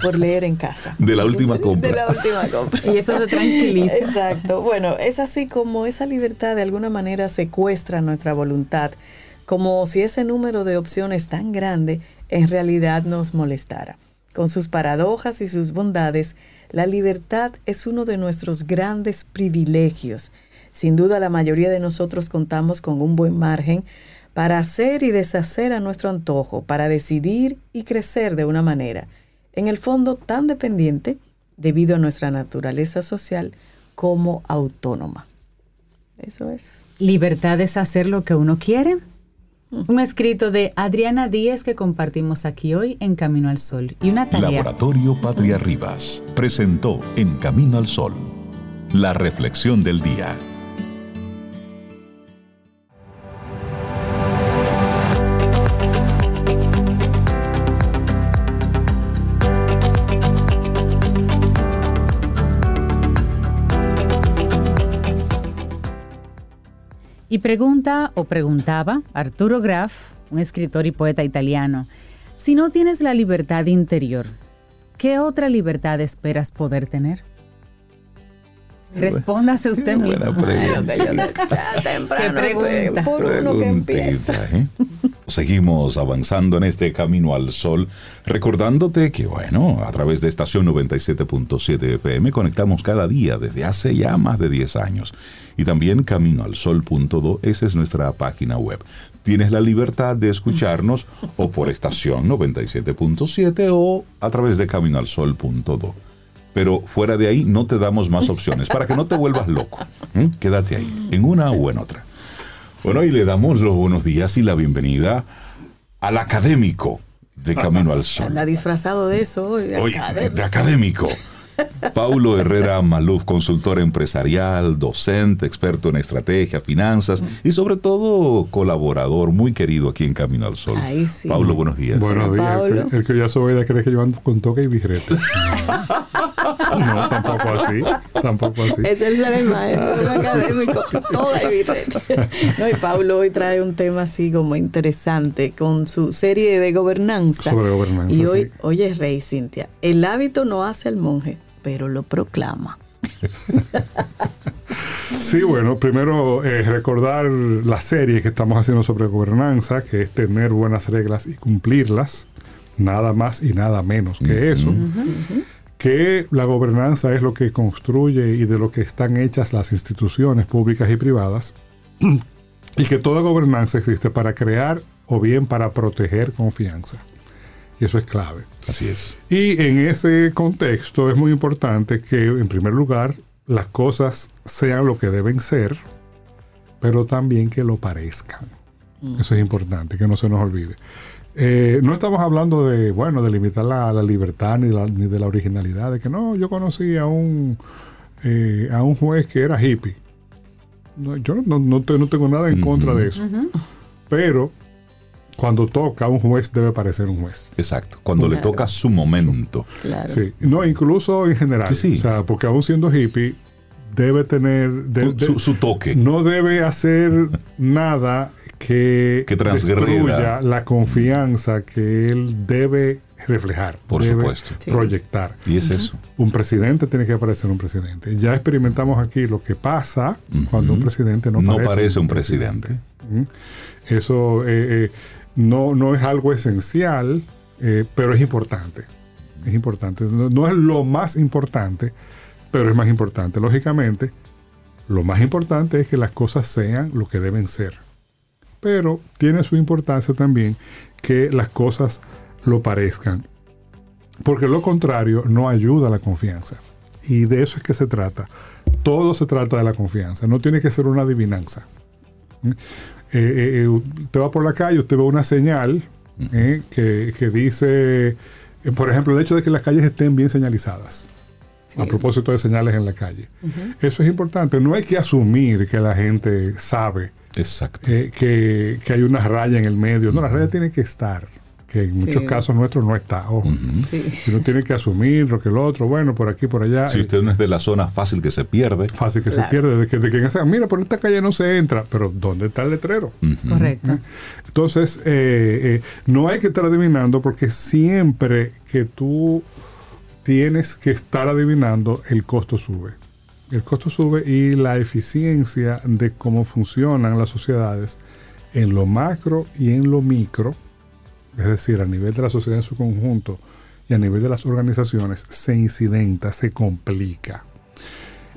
por leer en casa. De la última compra. De la última compra. y eso se tranquiliza. Exacto. Bueno, es así como esa libertad de alguna manera secuestra nuestra voluntad, como si ese número de opciones tan grande en realidad nos molestara. Con sus paradojas y sus bondades, la libertad es uno de nuestros grandes privilegios. Sin duda la mayoría de nosotros contamos con un buen margen para hacer y deshacer a nuestro antojo, para decidir y crecer de una manera, en el fondo tan dependiente debido a nuestra naturaleza social como autónoma. Eso es. Libertad es hacer lo que uno quiere. Un escrito de Adriana Díez que compartimos aquí hoy en Camino al Sol. Y una tarea. Laboratorio Patria Rivas presentó En Camino al Sol la reflexión del día. Y pregunta o preguntaba Arturo Graf, un escritor y poeta italiano, si no tienes la libertad interior, ¿qué otra libertad esperas poder tener? Respóndase usted mismo. *laughs* ¿Qué pregunta? Por uno que empieza. ¿eh? Seguimos avanzando en este camino al sol, recordándote que, bueno, a través de estación 97.7 FM conectamos cada día desde hace ya más de 10 años. Y también caminoalsol.do, esa es nuestra página web. Tienes la libertad de escucharnos o por estación 97.7 o a través de caminoalsol.do pero fuera de ahí no te damos más opciones para que no te vuelvas loco. Quédate ahí, en una o en otra. Bueno, y le damos los buenos días y la bienvenida al académico de Camino al Sol. Anda disfrazado de eso hoy, de académico. Paulo Herrera Maluf, consultor empresarial, docente, experto en estrategia, finanzas y sobre todo colaborador muy querido aquí en Camino al Sol. Paulo, buenos días. Buenos días. El, que ya soy de creer que yo ando con toque y birrete. *laughs* no, tampoco así. Tampoco así. Es el ser el maestro académico. Todo. No, y Paulo hoy trae un tema así como interesante con su serie de gobernanza. Sobre gobernanza. Y hoy, oye, Rey Cintia, el hábito no hace el monje pero lo proclama. Sí, bueno, primero eh, recordar la serie que estamos haciendo sobre gobernanza, que es tener buenas reglas y cumplirlas, nada más y nada menos que eso. Que la gobernanza es lo que construye y de lo que están hechas las instituciones públicas y privadas. *clears throat* y que toda gobernanza existe para crear o bien para proteger confianza. Y eso es clave. Así es. Y en ese contexto es muy importante que, en primer lugar, las cosas sean lo que deben ser, pero también que lo parezcan. Eso es importante, que no se nos olvide. Eh, no estamos hablando de, bueno, de limitar la, la libertad ni, la- ni de la originalidad, de que no, yo conocí a un, eh, a un juez que era hippie. No, yo no, no te- no tengo nada en contra de eso. Pero cuando toca, un juez debe parecer un juez. Exacto. Cuando le toca su momento. Claro. Sí, no, incluso en general. Sí, sí. O sea, porque aún siendo hippie, debe tener. de- de- su, su toque. no debe hacer nada que, Que transgreda. destruya la confianza que él debe reflejar. Por debe supuesto. Sí. Proyectar. Y es eso. Un presidente tiene que parecer un presidente. Ya experimentamos aquí lo que pasa cuando un presidente no, No parece, parece un presidente. Eso eh, eh, no, no es algo esencial, eh, pero es importante. Es importante. No, no es lo más importante, pero es más importante. Lógicamente, lo más importante es que las cosas sean lo que deben ser. Pero tiene su importancia también que las cosas lo parezcan. Porque lo contrario no ayuda a la confianza. Y de eso es que se trata. Todo se trata de la confianza. No tiene que ser una adivinanza. ¿Mm? Eh, eh, eh, usted va por la calle, usted ve una señal eh, que, que dice, eh, por ejemplo, el hecho de que las calles estén bien señalizadas. A propósito de señales en la calle. Eso es importante. No hay que asumir que la gente sabe Exacto. eh, que, que hay una raya en el medio. No, la raya tiene que estar. Que en muchos Sí. casos nuestros no está. Ojo. Sí. Uno tiene que asumir lo que el otro, bueno, por aquí, por allá. Si usted no es de la zona fácil que se pierde. fácil que Claro. se pierde. De que, de que mira, por esta calle no se entra. Pero ¿dónde está el letrero? Correcto. Entonces, eh, eh, no hay que estar adivinando porque siempre que tú tienes que estar adivinando, el costo sube. El costo sube y la eficiencia de cómo funcionan las sociedades en lo macro y en lo micro, es decir, a nivel de la sociedad en su conjunto y a nivel de las organizaciones, se incidenta, se complica.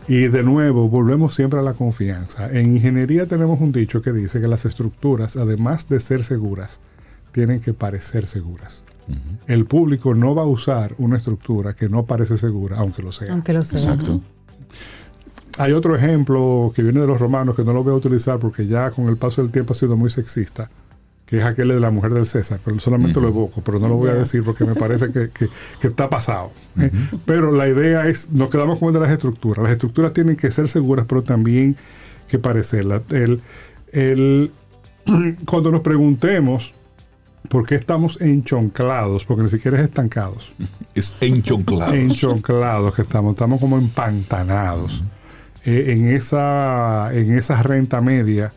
Y de nuevo, volvemos siempre a la confianza. En ingeniería tenemos un dicho que dice que las estructuras, además de ser seguras, tienen que parecer seguras. El público no va a usar una estructura que no parece segura, aunque lo sea. Aunque lo sea. Exacto. Hay otro ejemplo que viene de los romanos que no lo voy a utilizar porque ya con el paso del tiempo ha sido muy sexista, que es aquel de la mujer del César, pero solamente lo evoco, pero no lo voy a decir porque me parece que, que- que está pasado. ¿eh? Pero la idea es, nos quedamos con el de las estructuras. Las estructuras tienen que ser seguras, pero también que parecerlas. El, el- *clears throat* cuando nos preguntemos por qué estamos enchonclados, porque ni siquiera es estancados, Es enchonclado. enchonclados que estamos, estamos como empantanados eh, en, esa, en esa renta media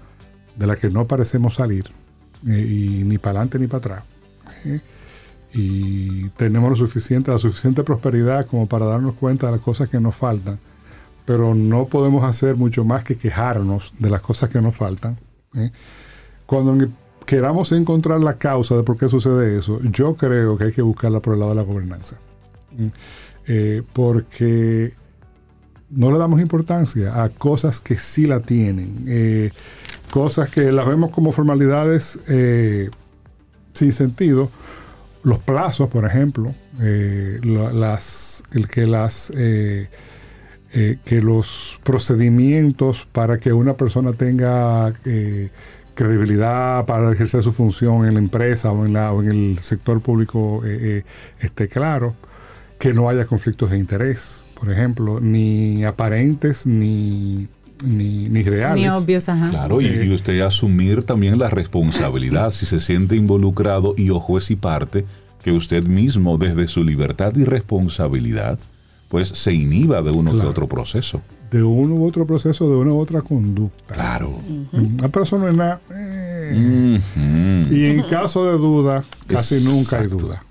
de la que no parecemos salir, eh, y ni para adelante ni para atrás. eh, y tenemos lo suficiente, la suficiente prosperidad como para darnos cuenta de las cosas que nos faltan, pero no podemos hacer mucho más que quejarnos de las cosas que nos faltan. Cuando queramos encontrar la causa de por qué sucede eso, yo creo que hay que buscarla por el lado de la gobernanza. Porque no le damos importancia a cosas que sí la tienen, eh, cosas que las vemos como formalidades eh, sin sentido. Los plazos, por ejemplo, eh, la- las, el que las eh, que los procedimientos para que una persona tenga credibilidad para ejercer su función en la empresa o en, la, o en el sector público esté claro, que no haya conflictos de interés, por ejemplo, ni aparentes ni, ni, ni reales. Ni obvios, ajá. Claro, y, Eh, y usted asumir también la responsabilidad si se siente involucrado y o juez y parte, que usted mismo desde su libertad y responsabilidad, pues se inhiba de uno que Claro. otro proceso. De uno u otro proceso, de una u otra conducta. Claro. Es nada. eh. Ujú. Y en caso de duda, casi nunca hay duda.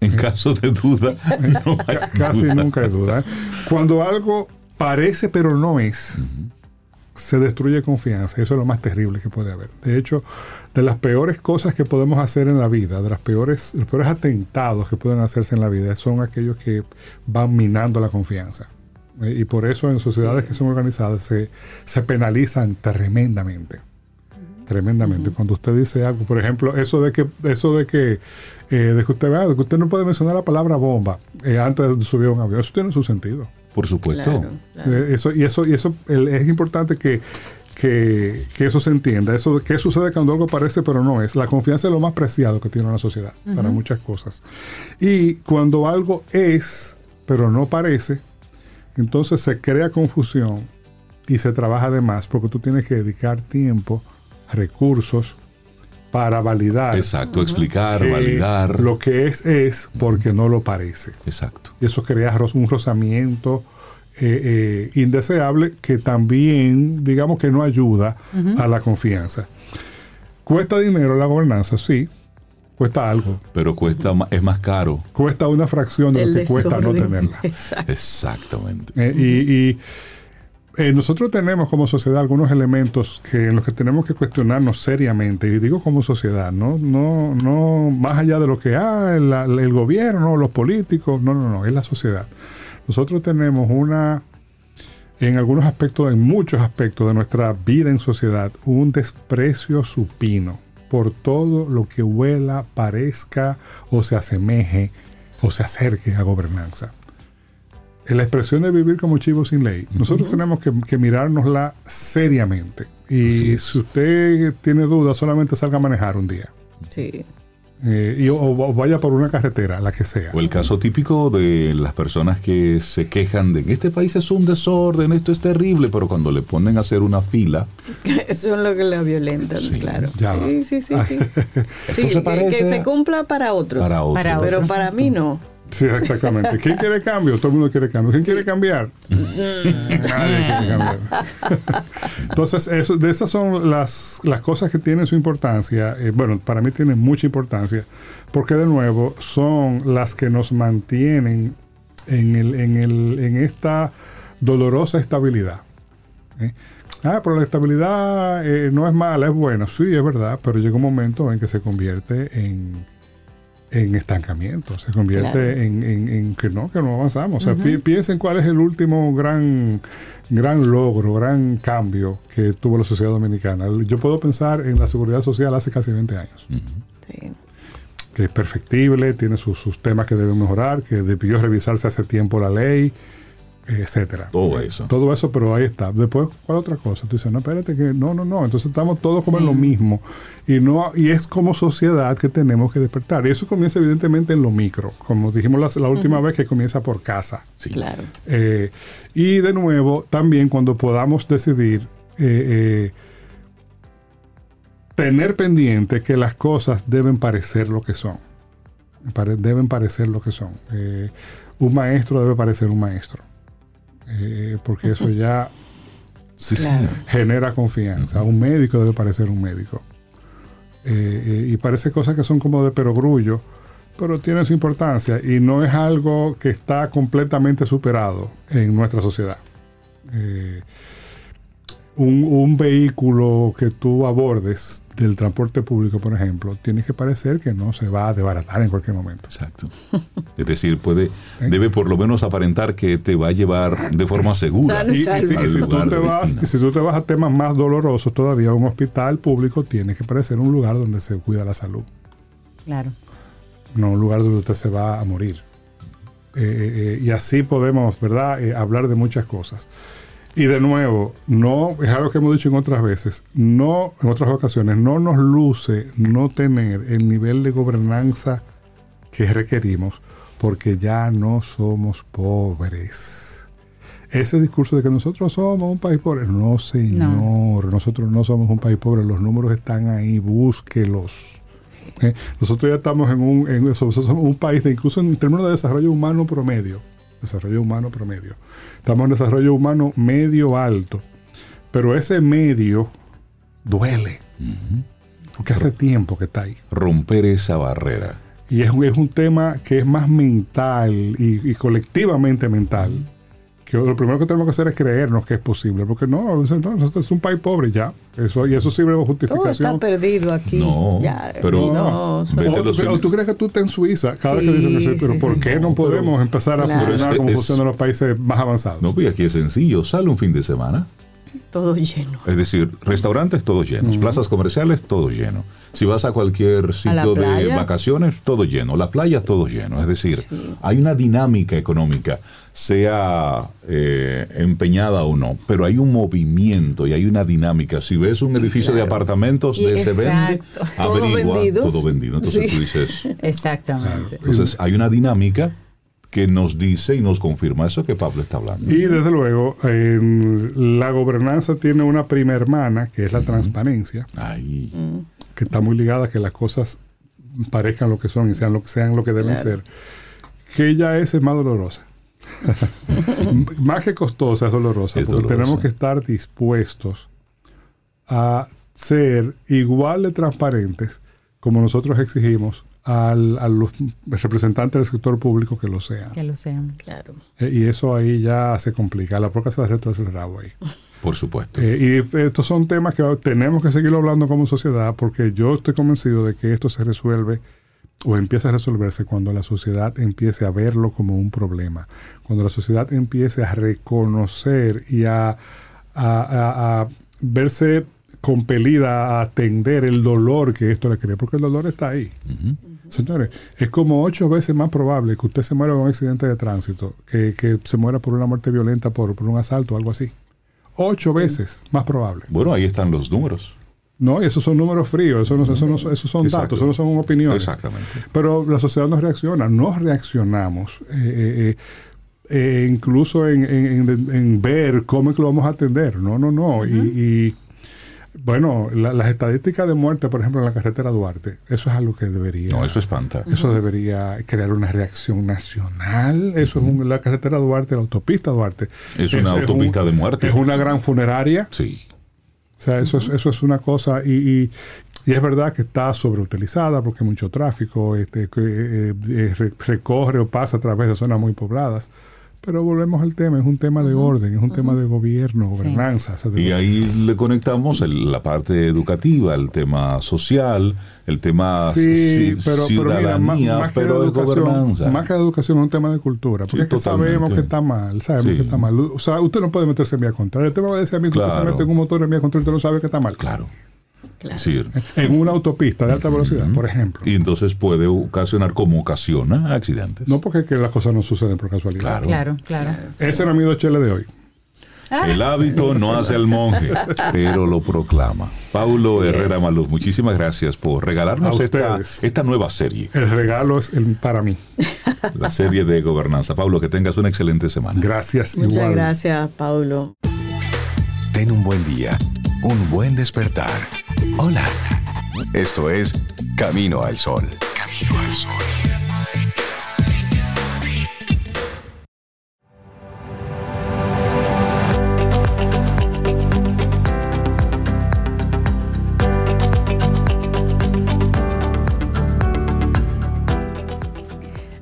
En caso de duda, *laughs* no hay Casi duda. nunca hay duda. ¿eh? Cuando algo parece pero no es, se destruye confianza. Eso es lo más terrible que puede haber. De hecho, de las peores cosas que podemos hacer en la vida, de las peores, los peores atentados que pueden hacerse en la vida, son aquellos que van minando la confianza. Eh, Y por eso en sociedades que son organizadas se, se penalizan tremendamente. Tremendamente. Cuando usted dice algo, por ejemplo, eso de que, eso de que, eh, de que usted vea, de que usted no puede mencionar la palabra bomba eh, antes de subir a un avión, eso tiene su sentido. Por supuesto. Claro, claro. Eh, eso, y eso, y eso el- es importante que, que, que eso se entienda. Eso qué sucede cuando algo parece pero no es. La confianza es lo más preciado que tiene una sociedad para muchas cosas. Y cuando algo es pero no parece, entonces se crea confusión y se trabaja de más porque tú tienes que dedicar tiempo, recursos para validar Exacto, explicar, que validar. lo que es es porque no lo parece. Exacto. Y eso crea un rozamiento eh, eh, indeseable que también, digamos que no ayuda a la confianza. ¿Cuesta dinero la gobernanza? Sí, cuesta algo. Pero cuesta es más caro. Cuesta una fracción de El lo que cuesta no tenerla. *laughs* Exacto. Exactamente. Eh, y y, eh, nosotros tenemos como sociedad algunos elementos que en los que tenemos que cuestionarnos seriamente. Y digo como sociedad, no, no, no más allá de lo que ah, el, el gobierno, los políticos, no, no, no, es la sociedad. Nosotros tenemos una, en algunos aspectos, en muchos aspectos de nuestra vida en sociedad, un desprecio supino por todo lo que huela, parezca o se asemeje o se acerque a gobernanza la expresión de vivir como chivo sin ley, nosotros tenemos que, que mirárnosla seriamente. Y si usted tiene dudas, solamente salga a manejar un día. Sí. Eh, y, o, o vaya por una carretera, la que sea. O el caso típico de las personas que se quejan de que este país es un desorden, esto es terrible, pero cuando le ponen a hacer una fila, Eso *laughs* es lo que la violentan, Sí, claro. Sí, sí, sí. sí. *laughs* Sí, se que- parece que, a- se cumpla para otros. para otro. Para Pero otros. para mí no. Sí, exactamente. ¿Quién quiere cambio? Todo el mundo quiere cambio. ¿Quién quiere cambiar? Nadie quiere cambiar. *laughs* Entonces, eso, de esas son las, las cosas que tienen su importancia. Eh, bueno, para mí tienen mucha importancia, porque de nuevo son las que nos mantienen en, el, en, el, en esta dolorosa estabilidad. ¿eh? Ah, pero la estabilidad eh, no es mala, es buena. Sí, es verdad, pero llega un momento en que se convierte en, en estancamiento, se convierte Claro. en, en- en que no, que no avanzamos. O sea, pi- piensen cuál es el último gran, gran logro, gran cambio que tuvo la sociedad dominicana. Yo puedo pensar en la seguridad social hace casi 20 años, Sí. que es perfectible, tiene sus, sus temas que deben mejorar, que debió revisarse hace tiempo la ley, etcétera. Todo eso. Todo eso, pero ahí está. Después, ¿cuál otra cosa? Tú dices, no, espérate, que no, no, no. Entonces estamos todos como en lo mismo. Y no y es como sociedad que tenemos que despertar. Y eso comienza evidentemente en lo micro. Como dijimos la, la última vez, que comienza por casa. Sí. Claro. Eh, y de nuevo, también cuando podamos decidir eh, eh, tener pendiente que las cosas deben parecer lo que son. Pare- deben parecer lo que son. Eh, un maestro debe parecer un maestro. Eh, porque eso ya *laughs* Sí, sí. Claro. genera confianza. Un médico debe parecer un médico. Eh, eh, y parece cosas que son como de perogrullo, pero tiene su importancia y no es algo que está completamente superado en nuestra sociedad. Eh, un, un vehículo que tú abordes del transporte público, por ejemplo, tiene que parecer que no se va a desbaratar en cualquier momento. Exacto. *laughs* Es decir, puede, debe por lo menos aparentar que te va a llevar de forma segura. Y, y si, tú te de vas, destino. y si tú te vas a temas más dolorosos todavía, un hospital público tiene que parecer un lugar donde se cuida la salud, Claro. no un lugar donde usted se va a morir. Eh, eh, y así podemos, ¿verdad?, Eh, hablar de muchas cosas. Y de nuevo, no, es algo que hemos dicho en otras veces, no, en otras ocasiones, no nos luce no tener el nivel de gobernanza que requerimos, porque ya no somos pobres. Ese discurso de que nosotros somos un país pobre, no señor, nosotros no somos un país pobre, los números están ahí, búsquelos. ¿eh? Nosotros ya estamos en un, en eso, somos un país de incluso en términos de desarrollo humano promedio, desarrollo humano promedio. Estamos en desarrollo humano medio alto, pero ese medio duele, porque hace tiempo que está ahí. Romper esa barrera. Y es, es un tema que es más mental y, y colectivamente mental. Que lo primero que tenemos que hacer es creernos que es posible, porque no, no, nosotros es un país pobre ya. Eso, y eso sirve como Todo justificación. está perdido aquí. No, Ya, pero- no, O, tú crees que tú estás en Suiza cada vez que Sí, dicen pero sí, ¿por sí. qué no, No, podemos empezar a Claro. funcionar es como es- funcionan los países más avanzados? No, pues aquí es sencillo. Sale un fin de semana. Todo lleno. Es decir, restaurantes todos llenos, plazas comerciales todo lleno. Si vas a cualquier sitio de vacaciones, todo lleno. La playa, todo lleno. Es decir, hay una dinámica económica, sea eh, empeñada o no, pero hay un movimiento y hay una dinámica. Si ves un edificio de apartamentos de se vende. Todo averigua vendido. todo vendido. Entonces Sí. tú dices, *laughs* Exactamente. entonces hay una dinámica que nos dice y nos confirma eso que Pablo está hablando. Y desde luego, en la gobernanza tiene una prima hermana, que es la transparencia, Ay, que está muy ligada a que las cosas parezcan lo que son y sean lo que, sean lo que deben Claro. ser, que ella es más dolorosa. *laughs* más que costosa, es dolorosa, Es porque dolorosa. tenemos que estar dispuestos a ser igual de transparentes como nosotros exigimos al- a los representantes del sector público que lo sean. Que lo sean. Claro. Eh, y eso ahí ya se complica. La proca se reto es el rabo ahí. *laughs* por supuesto. Eh, y estos son temas que tenemos que seguirlo hablando como sociedad porque yo estoy convencido de que esto se resuelve o empieza a resolverse cuando la sociedad empiece a verlo como un problema, cuando la sociedad empiece a reconocer y a, a- a- a verse compelida a atender el dolor que esto le crea, porque el dolor está ahí. Señores, es como ocho veces más probable que usted se muera en un accidente de tránsito que, que se muera por una muerte violenta, por, por un asalto o algo así. Ocho veces más probable. Bueno, ahí están los números. No, y esos son números fríos, eso no, eso no- esos son Exacto. datos, eso no son opiniones. Exactamente. Pero la sociedad no reacciona, no reaccionamos. eh, eh, eh, incluso en, en- en- en ver cómo es que lo vamos a atender. No, no, no. y, y, bueno, la- las estadísticas de muerte, por ejemplo, en la carretera Duarte, eso es algo que debería. No, eso espanta. Eso debería crear una reacción nacional. Eso es un- la carretera Duarte, la autopista Duarte. Es una autopista de muerte. Es una gran funeraria. Sí. O sea, eso, es, eso es una cosa. Y, y- y es verdad que está sobreutilizada porque hay mucho tráfico, este, que, eh, eh, re- recorre o pasa a través de zonas muy pobladas. Pero volvemos al tema, es un tema de orden, es un tema de gobierno, Sí. gobernanza. o sea, de- Y ahí le conectamos el- la parte educativa, el tema social, el tema Sí, ci- pero, pero mira, más, ciudadanía, que de gobernanza. más que de educación es un tema de cultura, porque Sí, es que totalmente. sabemos que está mal, sabemos Sí. que está mal. O sea, usted no puede meterse en vía contraria. Usted me va a decir a mí que usted se Claro. mete en un motor en vía contraria y usted no sabe que está mal. Claro. Claro. Sí. En una autopista de alta velocidad, por ejemplo. Y entonces puede ocasionar como ocasiona accidentes. No porque que las cosas no suceden por casualidad. Claro. Claro, claro. Ese era mi dos cheles de hoy. El hábito no hace al monje, pero lo proclama. Paulo Así Herrera es. Maluz, muchísimas gracias por regalarnos esta, nueva serie, El regalo es el, para mí. *laughs* la serie de gobernanza. Paulo, que tengas una excelente semana. Gracias. Muchas igual. gracias, Paulo. Ten un buen día, un buen despertar. Hola. Esto es Camino al Sol. Camino al Sol.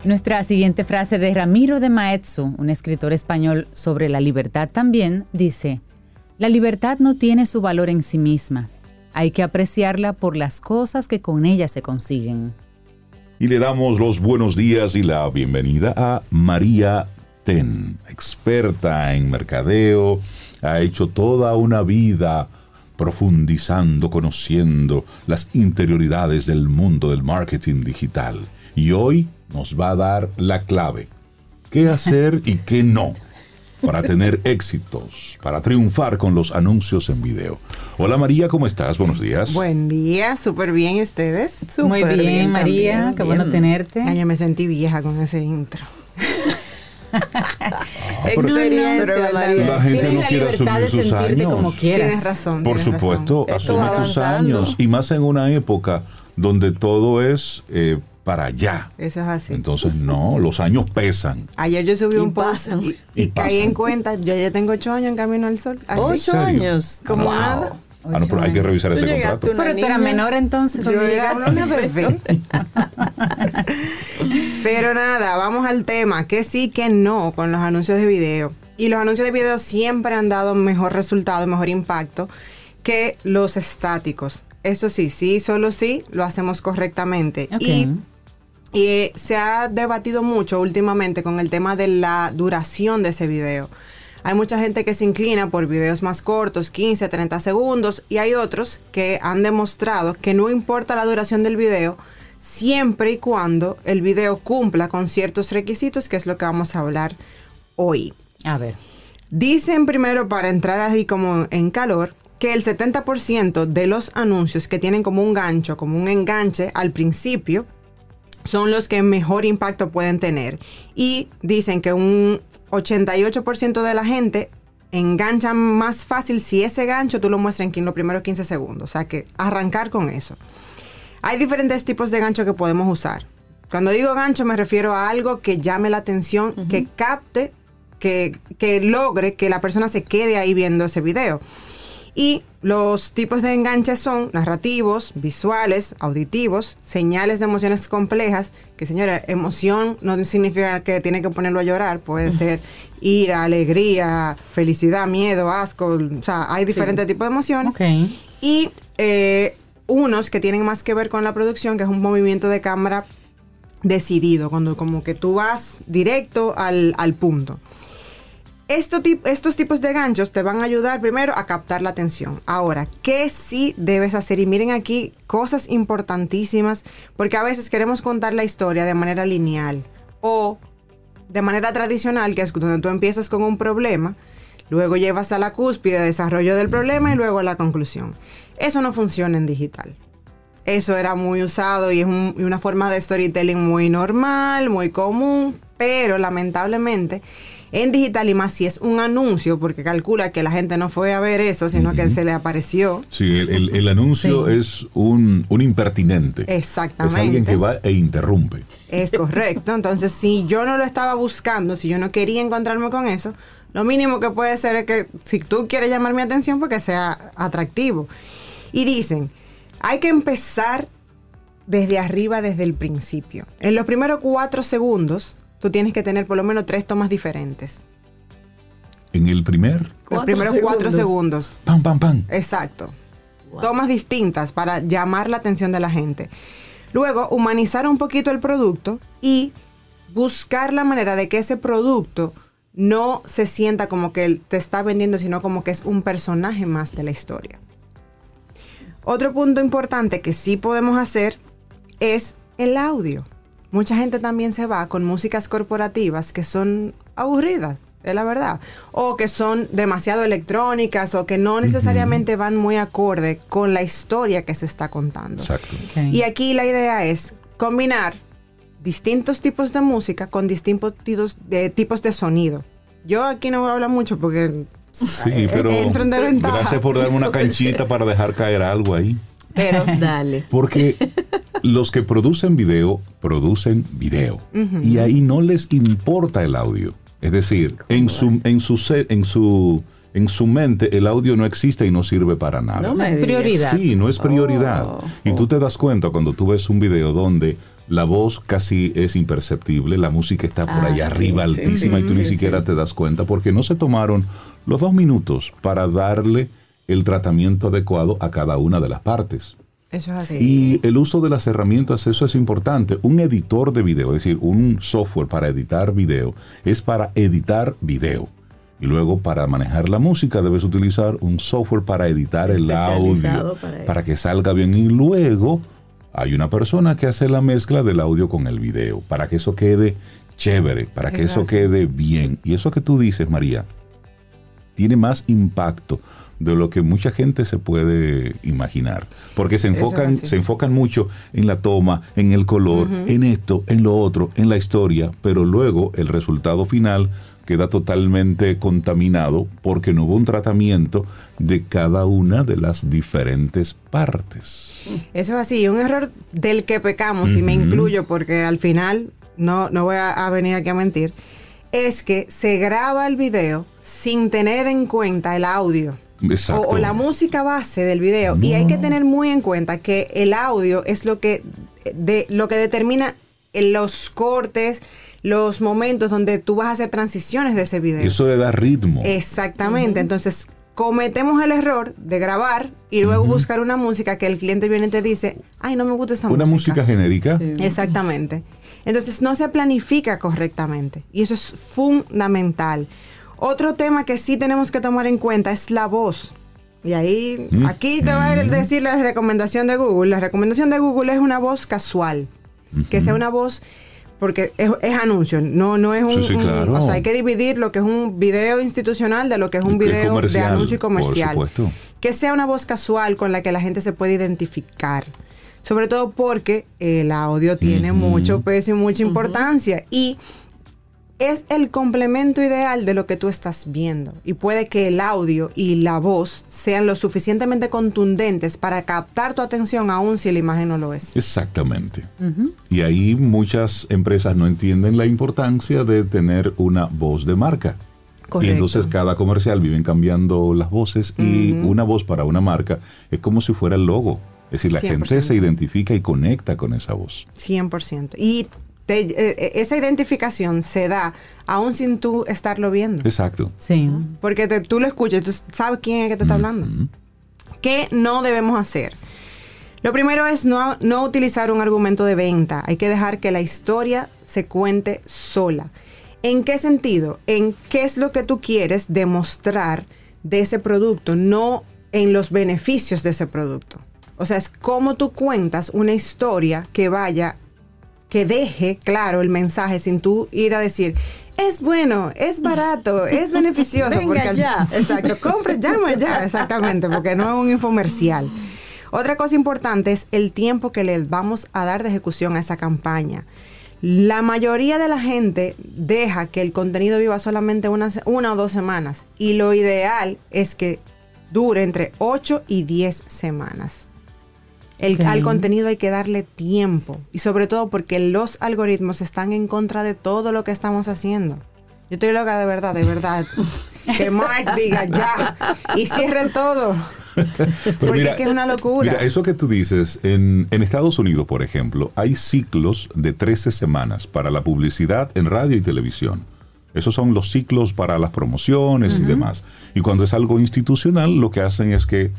Nuestra siguiente frase de Ramiro de Maeztu, un escritor español sobre la libertad también, dice, La libertad no tiene su valor en sí misma. Hay que apreciarla por las cosas que con ella se consiguen. Y le damos los buenos días y la bienvenida a María Ten, experta en mercadeo, ha hecho toda una vida profundizando, conociendo las interioridades del mundo del marketing digital. Y hoy nos va a dar la clave. ¿Qué hacer y qué no? Para tener éxitos, para triunfar con los anuncios en video. Hola María, ¿cómo estás? Buenos días. Buen día, súper bien ¿y ustedes. Muy Súper bien, María, también, qué bueno bien. tenerte. Ay, yo me sentí vieja con ese intro. Experiencia, pero María. La gente no la quiere asumir de sus sentirte años. como quieras. Tienes razón. Por tienes supuesto, razón. Asume tus años y más en una época donde todo es eh, para allá. Eso es así. Entonces, no, los años pesan. Ayer yo subí Y un post y, Y y caí en cuenta, yo ya tengo ocho años en Camino al Sol. Así. Ocho años. Como Wow. nada. Ah, no, pero hay que revisar ese contrato. Pero tú eras menor entonces. Yo cuando era llegaste. una bebé. *laughs* Pero nada, vamos al tema, que sí, que no con los anuncios de video. Y los anuncios de video siempre han dado mejor resultado, mejor impacto que los estáticos. Eso sí, sí, solo sí, lo hacemos correctamente. Ok. Y y eh, se ha debatido mucho últimamente con el tema de la duración de ese video. Hay mucha gente que se inclina por videos más cortos, 15, 30 segundos, y hay otros que han demostrado que no importa la duración del video, siempre y cuando el video cumpla con ciertos requisitos, que es lo que vamos a hablar hoy. A ver. Dicen primero, para entrar ahí como en calor, que el 70% de los anuncios que tienen como un gancho, como un enganche al principio, son los que mejor impacto pueden tener. Y dicen que un 88% de la gente engancha más fácil si ese gancho tú lo muestras en los primeros 15 segundos. O sea que arrancar con eso. Hay diferentes tipos de gancho que podemos usar. Cuando digo gancho me refiero a algo que llame la atención, que capte, que, que logre que la persona se quede ahí viendo ese video. Y los tipos de enganches son narrativos, visuales, auditivos, señales de emociones complejas, que señora, emoción no significa que tiene que ponerlo a llorar, puede ser ira, alegría, felicidad, miedo, asco, o sea, hay diferentes tipos de emociones. Y eh, unos que tienen más que ver con la producción, que es un movimiento de cámara decidido, cuando como que tú vas directo al, al punto. Estos tipos de ganchos te van a ayudar primero a captar la atención. Ahora, ¿qué sí debes hacer? Y miren aquí cosas importantísimas, porque a veces queremos contar la historia de manera lineal o de manera tradicional, que es donde tú empiezas con un problema, luego llevas a la cúspide de desarrollo del problema y luego a la conclusión. Eso no funciona en digital. Eso era muy usado y es una forma de storytelling muy normal, muy común, pero lamentablemente en digital y más si es un anuncio, porque calcula que la gente no fue a ver eso, sino que se le apareció. Sí, el, el- el anuncio Sí. es un, un impertinente. Exactamente. Es alguien que va e interrumpe. Es correcto. Entonces, si yo no lo estaba buscando, si yo no quería encontrarme con eso, lo mínimo que puede ser es que si tú quieres llamar mi atención, porque sea atractivo. Y dicen, hay que empezar desde arriba, desde el principio. En los primeros cuatro segundos, tú tienes que tener por lo menos tres tomas diferentes. En el primer, Los Cuatro primeros cuatro segundos. pam, pam, pam. Exacto. Tomas distintas para llamar la atención de la gente. Luego, humanizar un poquito el producto y buscar la manera de que ese producto no se sienta como que él te está vendiendo, sino como que es un personaje más de la historia. Otro punto importante que sí podemos hacer es el audio. Mucha gente también se va con músicas corporativas que son aburridas, es la verdad. O que son demasiado electrónicas o que no necesariamente van muy acorde con la historia que se está contando. Exacto. Y aquí la idea es combinar distintos tipos de música con distintos tipos de, tipos de sonido. Yo aquí no voy a hablar mucho porque Sí, pero entro en desventaja. gracias por darme una *laughs* canchita para dejar caer algo ahí. Pero *laughs* Dale. Porque los que producen video, producen video. Y ahí no les importa el audio. Es decir, en su, en, su, en, su, en su mente el audio no existe y no sirve para nada. No Es prioridad. Sí, no es prioridad. Oh. y tú te das cuenta cuando tú ves un video donde la voz casi es imperceptible, la música está por Ah, allá sí, arriba, sí, altísima, sí, y tú ni siquiera sí. te das cuenta porque no se tomaron los dos minutos para darle el tratamiento adecuado a cada una de las partes. eso es así. Y el uso de las herramientas, eso es importante. Un editor de video, es decir, un software para editar video, es para editar video. Y luego para manejar la música debes utilizar un software para editar el audio, para que salga bien. Y luego hay una persona que hace la mezcla del audio con el video, para que eso quede chévere, para que Eso quede bien. Y eso que tú dices, María, tiene más impacto de lo que mucha gente se puede imaginar. Porque se enfocan, se enfocan mucho en la toma, en el color, en esto, en lo otro, en la historia, pero luego el resultado final queda totalmente contaminado porque no hubo un tratamiento de cada una de las diferentes partes. Eso es así, un error del que pecamos, y me incluyo porque al final no, no voy a, a venir aquí a mentir, es que se graba el video sin tener en cuenta el audio. Exacto. O, o la música base del video. Y hay que tener muy en cuenta que el audio es lo que de lo que determina los cortes, los momentos donde tú vas a hacer transiciones de ese video. Eso le da ritmo. Exactamente. Entonces, cometemos el error de grabar y luego buscar una música que el cliente viene y te dice, ay, no me gusta esa Una música genérica. Sí. Exactamente. Entonces no se planifica correctamente y eso es fundamental. Otro tema que sí tenemos que tomar en cuenta es la voz. Y ahí, Mm. aquí te va a decir la recomendación de Google. La recomendación de Google es una voz casual. Que sea una voz, porque es, es anuncio, no, no es un, Sí, sí, un- claro. O sea, hay que dividir lo que es un video institucional de lo que es un video de comercial, anuncio y por comercial. supuesto. Que sea una voz casual con la que la gente se puede identificar. Sobre todo porque el audio tiene mucho peso y mucha importancia. Y es el complemento ideal de lo que tú estás viendo. Y puede que el audio y la voz sean lo suficientemente contundentes para captar tu atención aun si la imagen no lo es. Exactamente. Y ahí muchas empresas no entienden la importancia de tener una voz de marca. Y entonces cada comercial viven cambiando las voces y una voz para una marca es como si fuera el logo. Es decir, la gente 100%. se identifica y conecta con esa voz. 100%. Y te- eh, eh, esa identificación se da aún sin tú estarlo viendo. Exacto. Sí. Porque te- tú lo escuchas tú sabes quién es que te está hablando. ¿Qué no debemos hacer? Lo primero es no, no utilizar un argumento de venta. Hay que dejar que la historia se cuente sola. ¿En qué sentido? En qué es lo que tú quieres demostrar de ese producto, no en los beneficios de ese producto. O sea, es cómo tú cuentas una historia que vaya, que deje claro el mensaje sin tú ir a decir, es bueno, es barato, es *laughs* beneficioso. Venga porque ya. Exacto, compre, llama ya, *laughs* exactamente, porque no es un infomercial. Otra cosa importante es el tiempo que le vamos a dar de ejecución a esa campaña. La mayoría de la gente deja que el contenido viva solamente una, una o dos semanas y lo ideal es que dure entre 8 y 10 semanas. El-. Al contenido hay que darle tiempo y sobre todo porque los algoritmos están en contra de todo lo que estamos haciendo. Yo estoy loca de verdad, de verdad. *laughs* que Mark diga ya y cierre todo. Porque es que es una locura. Mira, eso que tú dices, en, en Estados Unidos, por ejemplo, hay ciclos de 13 semanas para la publicidad en radio y televisión. Esos son los ciclos para las promociones y demás. Y cuando es algo institucional, lo que hacen es que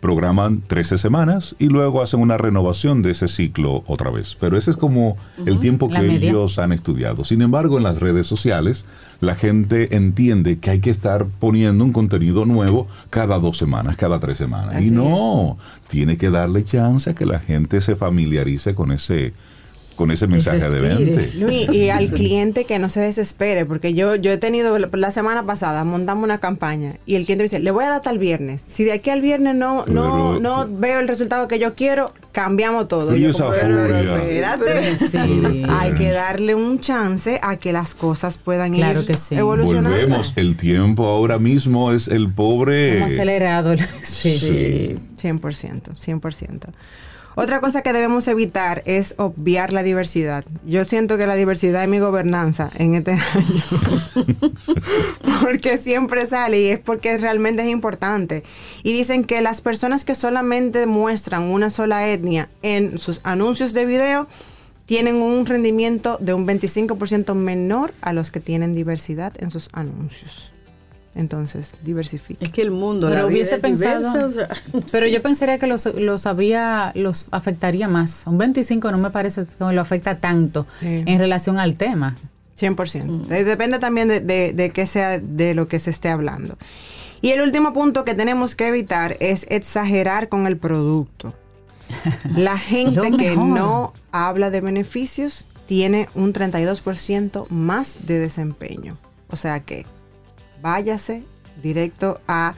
programan 13 semanas y luego hacen una renovación de ese ciclo otra vez. Pero ese es como el tiempo que ellos han estudiado. Sin embargo, en las redes sociales, la gente entiende que hay que estar poniendo un contenido nuevo cada dos semanas, cada tres semanas. Así y no, tiene que darle chance a que la gente se familiarice con ese, con ese mensaje venta. Luis, y al cliente que no se desespere, porque yo, yo he tenido, la semana pasada montamos una campaña y el cliente dice, le voy a dar hasta el viernes. Si de aquí al viernes no, no, Pero- no veo el resultado que yo quiero, cambiamos todo. Pero Y y yo esa como, pero, pero, furia. espérate. Sí. Hay que darle un chance a que las cosas puedan Claro ir que sí. evolucionando. Volvemos, el tiempo ahora mismo es el pobre... Como acelerado. *laughs* Sí. Sí. 100%, 100%. Otra cosa que debemos evitar es obviar la diversidad. Yo siento que la diversidad es mi gobernanza en este *laughs* año. porque siempre sale y es porque realmente es importante. Y dicen que las personas que solamente muestran una sola etnia en sus anuncios de video tienen un rendimiento de un 25% menor a los que tienen diversidad en sus anuncios. Entonces, diversifica. Es que el mundo, Pero la vida hubiese es pensado- diversa, o sea, Pero yo pensaría que los, los había, los afectaría más. Un 25 no me parece que lo afecta tanto Sí. en relación al tema. 100%. Eh, Depende también de, de, de qué sea de lo que se esté hablando. Y el último punto que tenemos que evitar es exagerar con el producto. *laughs* La gente que no habla de beneficios tiene un 32% más de desempeño. O sea que váyase directo a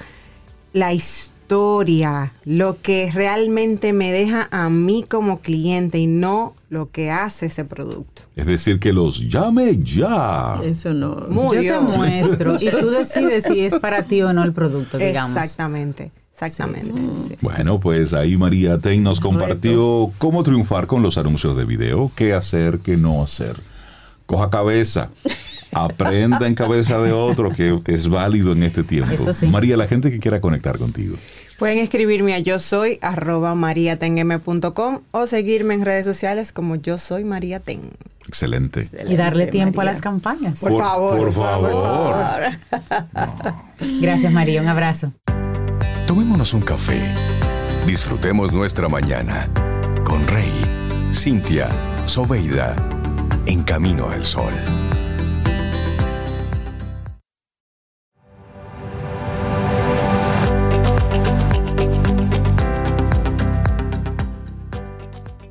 la historia, lo que realmente me deja a mí como cliente y no lo que hace ese producto. Es decir, que los llame ya. eso no. Murió. Yo te muestro y tú *laughs* decides si es para ti o no el producto, digamos. Exactamente, exactamente. Sí, sí, sí. Bueno, pues ahí María Ten nos compartió cómo triunfar con los anuncios de video, qué hacer, qué no hacer. Coja cabeza, aprenda en cabeza de otro que es válido en este tiempo. Eso sí. María, la gente que quiera conectar contigo. Pueden escribirme a yo soy arroba o seguirme en redes sociales como yo soy María Ten. Excelente. Y darle tiempo a las campañas. Por, favor. Por favor. Gracias María, un abrazo. Tomémonos un café. Disfrutemos nuestra mañana con Rey, Cintia, Soveida, en camino al sol.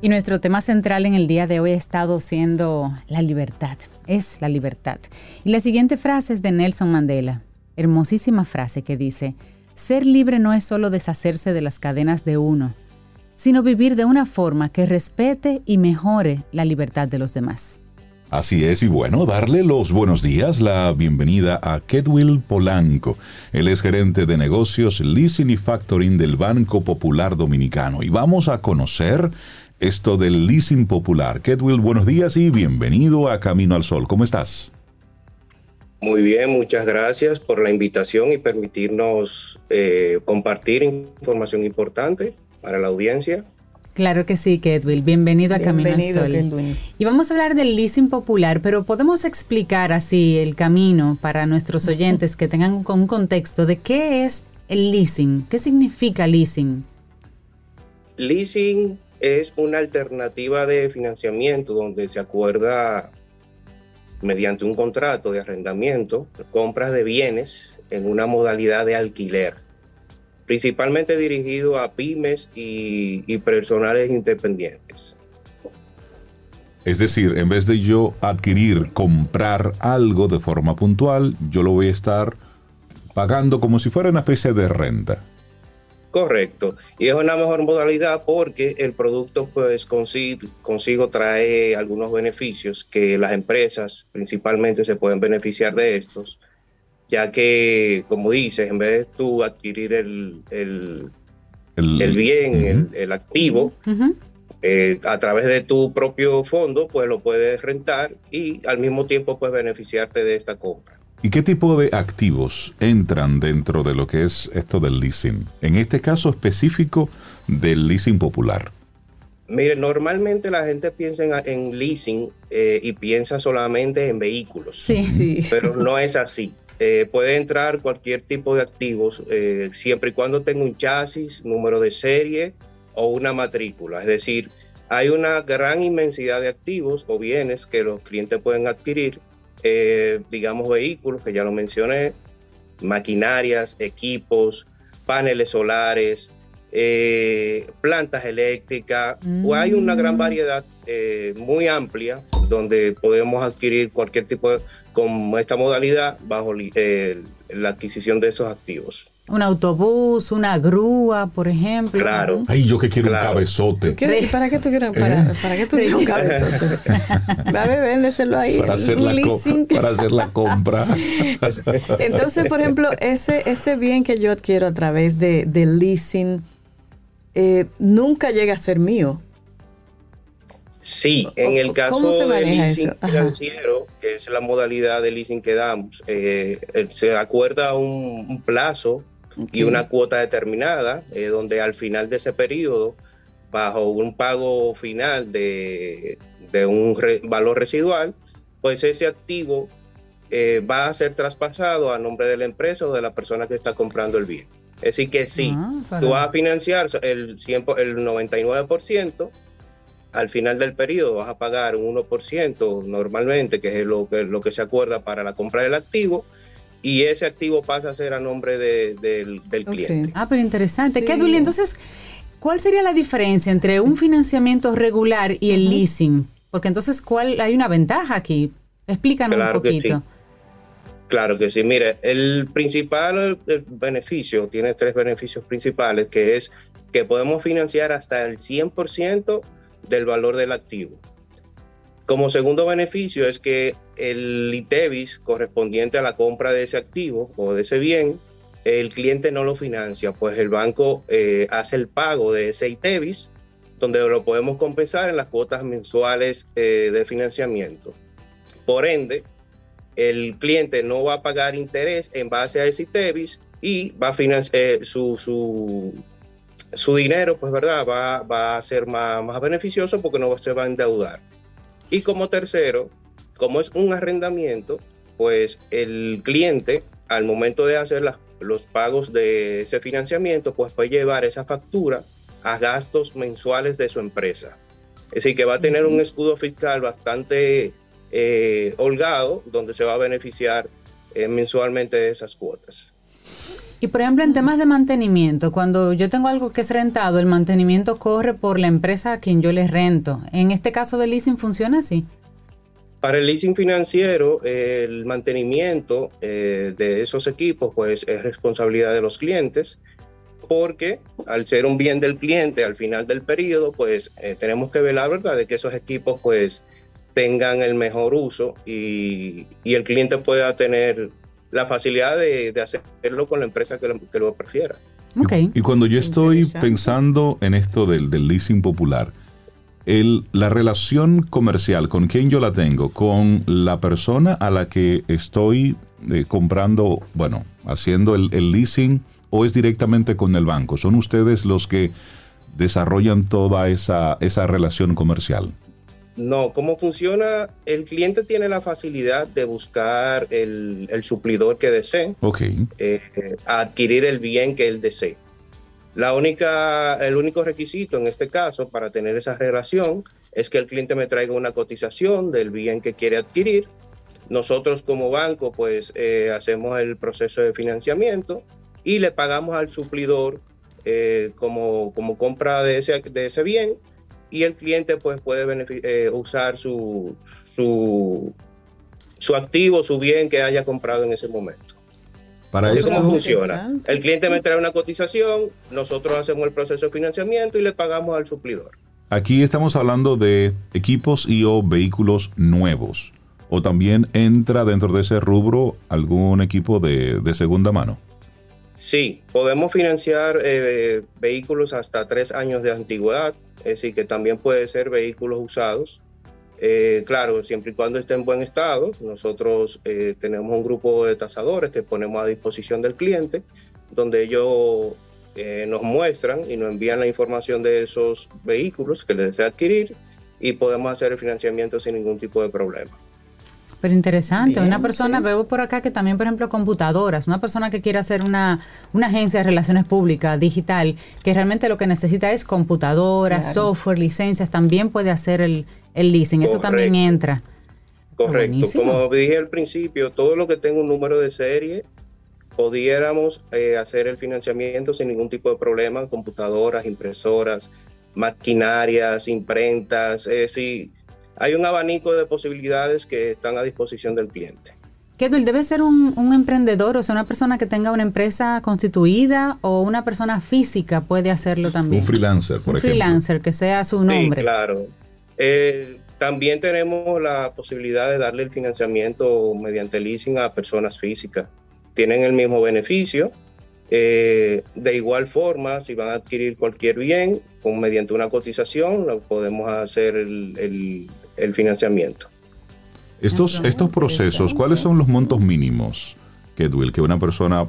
Y nuestro tema central en el día de hoy ha estado siendo la libertad. Es la libertad. Y la siguiente frase es de Nelson Mandela. Hermosísima frase que dice, ser libre no es solo deshacerse de las cadenas de uno, sino vivir de una forma que respete y mejore la libertad de los demás. Así es, y bueno, darle los buenos días, la bienvenida a Kedwill Polanco. Él es gerente de negocios Leasing y Factoring del Banco Popular Dominicano. Y vamos a conocer esto del leasing popular. Kedwill, buenos días y bienvenido a Camino al Sol. ¿Cómo estás? Muy bien, muchas gracias por la invitación y permitirnos eh, compartir información importante para la audiencia. Claro que sí, Kedwill. Bienvenido a Camino al Sol. Y vamos a hablar del leasing popular, pero podemos explicar así el camino para nuestros oyentes que tengan un contexto de qué es el leasing, qué significa leasing. Leasing es una alternativa de financiamiento donde se acuerda mediante un contrato de arrendamiento compras de bienes en una modalidad de alquiler, principalmente dirigido a pymes y, personales independientes. Es decir, en vez de yo adquirir, comprar algo de forma puntual, yo lo voy a estar pagando como si fuera una especie de renta. Correcto. Y es una mejor modalidad porque el producto pues consigo, consigo, trae algunos beneficios que las empresas principalmente se pueden beneficiar de estos, ya que, como dices, en vez de tú adquirir el, el, el, bien, el, activo, eh, a través de tu propio fondo, pues lo puedes rentar y al mismo tiempo puedes beneficiarte de esta compra. ¿Y qué tipo de activos entran dentro de lo que es esto del leasing? En este caso específico del leasing popular. Mire, normalmente la gente piensa en, leasing eh, y piensa solamente en vehículos. Sí, sí. Pero no es así. Eh, puede entrar cualquier tipo de activos eh, siempre y cuando tenga un chasis, número de serie o una matrícula. Es decir, hay una gran inmensidad de activos o bienes que los clientes pueden adquirir eh, digamos, vehículos, que ya lo mencioné, maquinarias, equipos, paneles solares, eh, plantas eléctricas. Hay una gran mm. variedad eh, muy amplia donde podemos adquirir cualquier tipo de, con esta modalidad bajo la adquisición de esos activos. Un autobús, una grúa, por ejemplo. Claro. Ay, yo que quiero un cabezote. ¿Para qué tú quieres, para, ¿Eh? ¿para qué tú quieres un cabezote? *laughs* Va a véndeselo ahí. Para hacer, la para hacer la compra. *laughs* Entonces, por ejemplo, ese, ese bien que yo adquiero a través de, de leasing eh, nunca llega a ser mío. Sí, en el caso del leasing financiero, que es la modalidad de leasing que damos, eh, se acuerda un plazo y una cuota determinada, eh, donde al final de ese periodo, bajo un pago final de, un valor residual, pues ese activo eh, va a ser traspasado a nombre de la empresa o de la persona que está comprando el bien. Es decir, que sí, ah, tú vas a financiar el, 100, el 99%, al final del periodo vas a pagar un 1% normalmente, que es lo que, lo que se acuerda para la compra del activo, y ese activo pasa a ser a nombre del, cliente. Ah, pero interesante. ¿Qué, Entonces, ¿cuál sería la diferencia entre un financiamiento regular y el leasing? Porque entonces, ¿cuál hay una ventaja aquí? Explícanos un poquito. Claro que sí. Mire, el principal beneficio, tiene tres beneficios principales, que es que podemos financiar hasta el 100% del valor del activo. Como segundo beneficio es que el ITEVIS correspondiente a la compra de ese activo o de ese bien, el cliente no lo financia, pues el banco eh, hace el pago de ese ITEVIS, donde lo podemos compensar en las cuotas mensuales eh, de financiamiento. Por ende, el cliente no va a pagar interés en base a ese ITEVIS y va a financiar eh, su, su, su, dinero, pues verdad, va, va a ser más, más, beneficioso porque no se va a endeudar. Y como tercero, como es un arrendamiento, pues el cliente al momento de hacer los pagos de ese financiamiento, pues puede llevar esa factura a gastos mensuales de su empresa. Es decir, que va a tener un escudo fiscal bastante eh, holgado, donde se va a beneficiar eh, mensualmente de esas cuotas. Y por ejemplo, en temas de mantenimiento, cuando yo tengo algo que es rentado, el mantenimiento corre por la empresa a quien yo les rento. En este caso de leasing funciona así. Para el leasing financiero, el mantenimiento eh, de esos equipos pues, es responsabilidad de los clientes porque al ser un bien del cliente al final del periodo, pues eh, tenemos que velar, ¿verdad?, de que esos equipos pues tengan el mejor uso y, el cliente pueda tener la facilidad de, hacerlo con la empresa que lo, prefiera. Y, cuando yo estoy pensando en esto del, del leasing popular, el, la relación comercial, ¿con quién yo la tengo? Con la persona a la que estoy eh, comprando, bueno, haciendo el, el leasing o es directamente con el banco? ¿Son ustedes los que desarrollan toda esa, esa relación comercial? No, ¿cómo funciona? El cliente tiene la facilidad de buscar el, suplidor que desee, okay. Eh, adquirir el bien que él desee. La única, el único requisito en este caso para tener esa relación es que el cliente me traiga una cotización del bien que quiere adquirir. Nosotros como banco pues eh, hacemos el proceso de financiamiento y le pagamos al suplidor eh, como, como compra de ese, de ese bien y el cliente pues puede eh, usar su, su, su, activo, su bien que haya comprado en ese momento. Para Así como funciona. El cliente me trae una cotización, nosotros hacemos el proceso de financiamiento y le pagamos al suplidor. Aquí estamos hablando de equipos y o vehículos nuevos. ¿O también entra dentro de ese rubro algún equipo de, de segunda mano? Sí, podemos financiar eh, vehículos hasta tres años de antigüedad, es decir, que también puede ser vehículos usados. Eh, claro, siempre y cuando esté en buen estado, nosotros eh, tenemos un grupo de tasadores que ponemos a disposición del cliente, donde ellos nos muestran y nos envían la información de esos vehículos que les desea adquirir y podemos hacer el financiamiento sin ningún tipo de problema. Pero interesante, una persona, veo por acá que también, por ejemplo, computadoras, una persona que quiere hacer una, una agencia de relaciones públicas digital, que realmente lo que necesita es computadoras, software, licencias, también puede hacer el, el leasing, eso también entra. Correcto, como dije al principio, todo lo que tenga un número de serie, pudiéramos eh, hacer el financiamiento sin ningún tipo de problema, computadoras, impresoras, maquinarias, imprentas, es decir, hay un abanico de posibilidades que están a disposición del cliente. Kedwell, ¿debe ser un, emprendedor, o sea, una persona que tenga una empresa constituida o una persona física puede hacerlo también? Un freelancer, por un ejemplo. freelancer, que sea su nombre. Sí, claro. Eh, también tenemos la posibilidad de darle el financiamiento mediante leasing a personas físicas. Tienen el mismo beneficio. Eh, de igual forma, si van a adquirir cualquier bien, con, mediante una cotización, lo podemos hacer el el financiamiento. Estos, estos procesos, ¿cuáles son los montos mínimos, que que una persona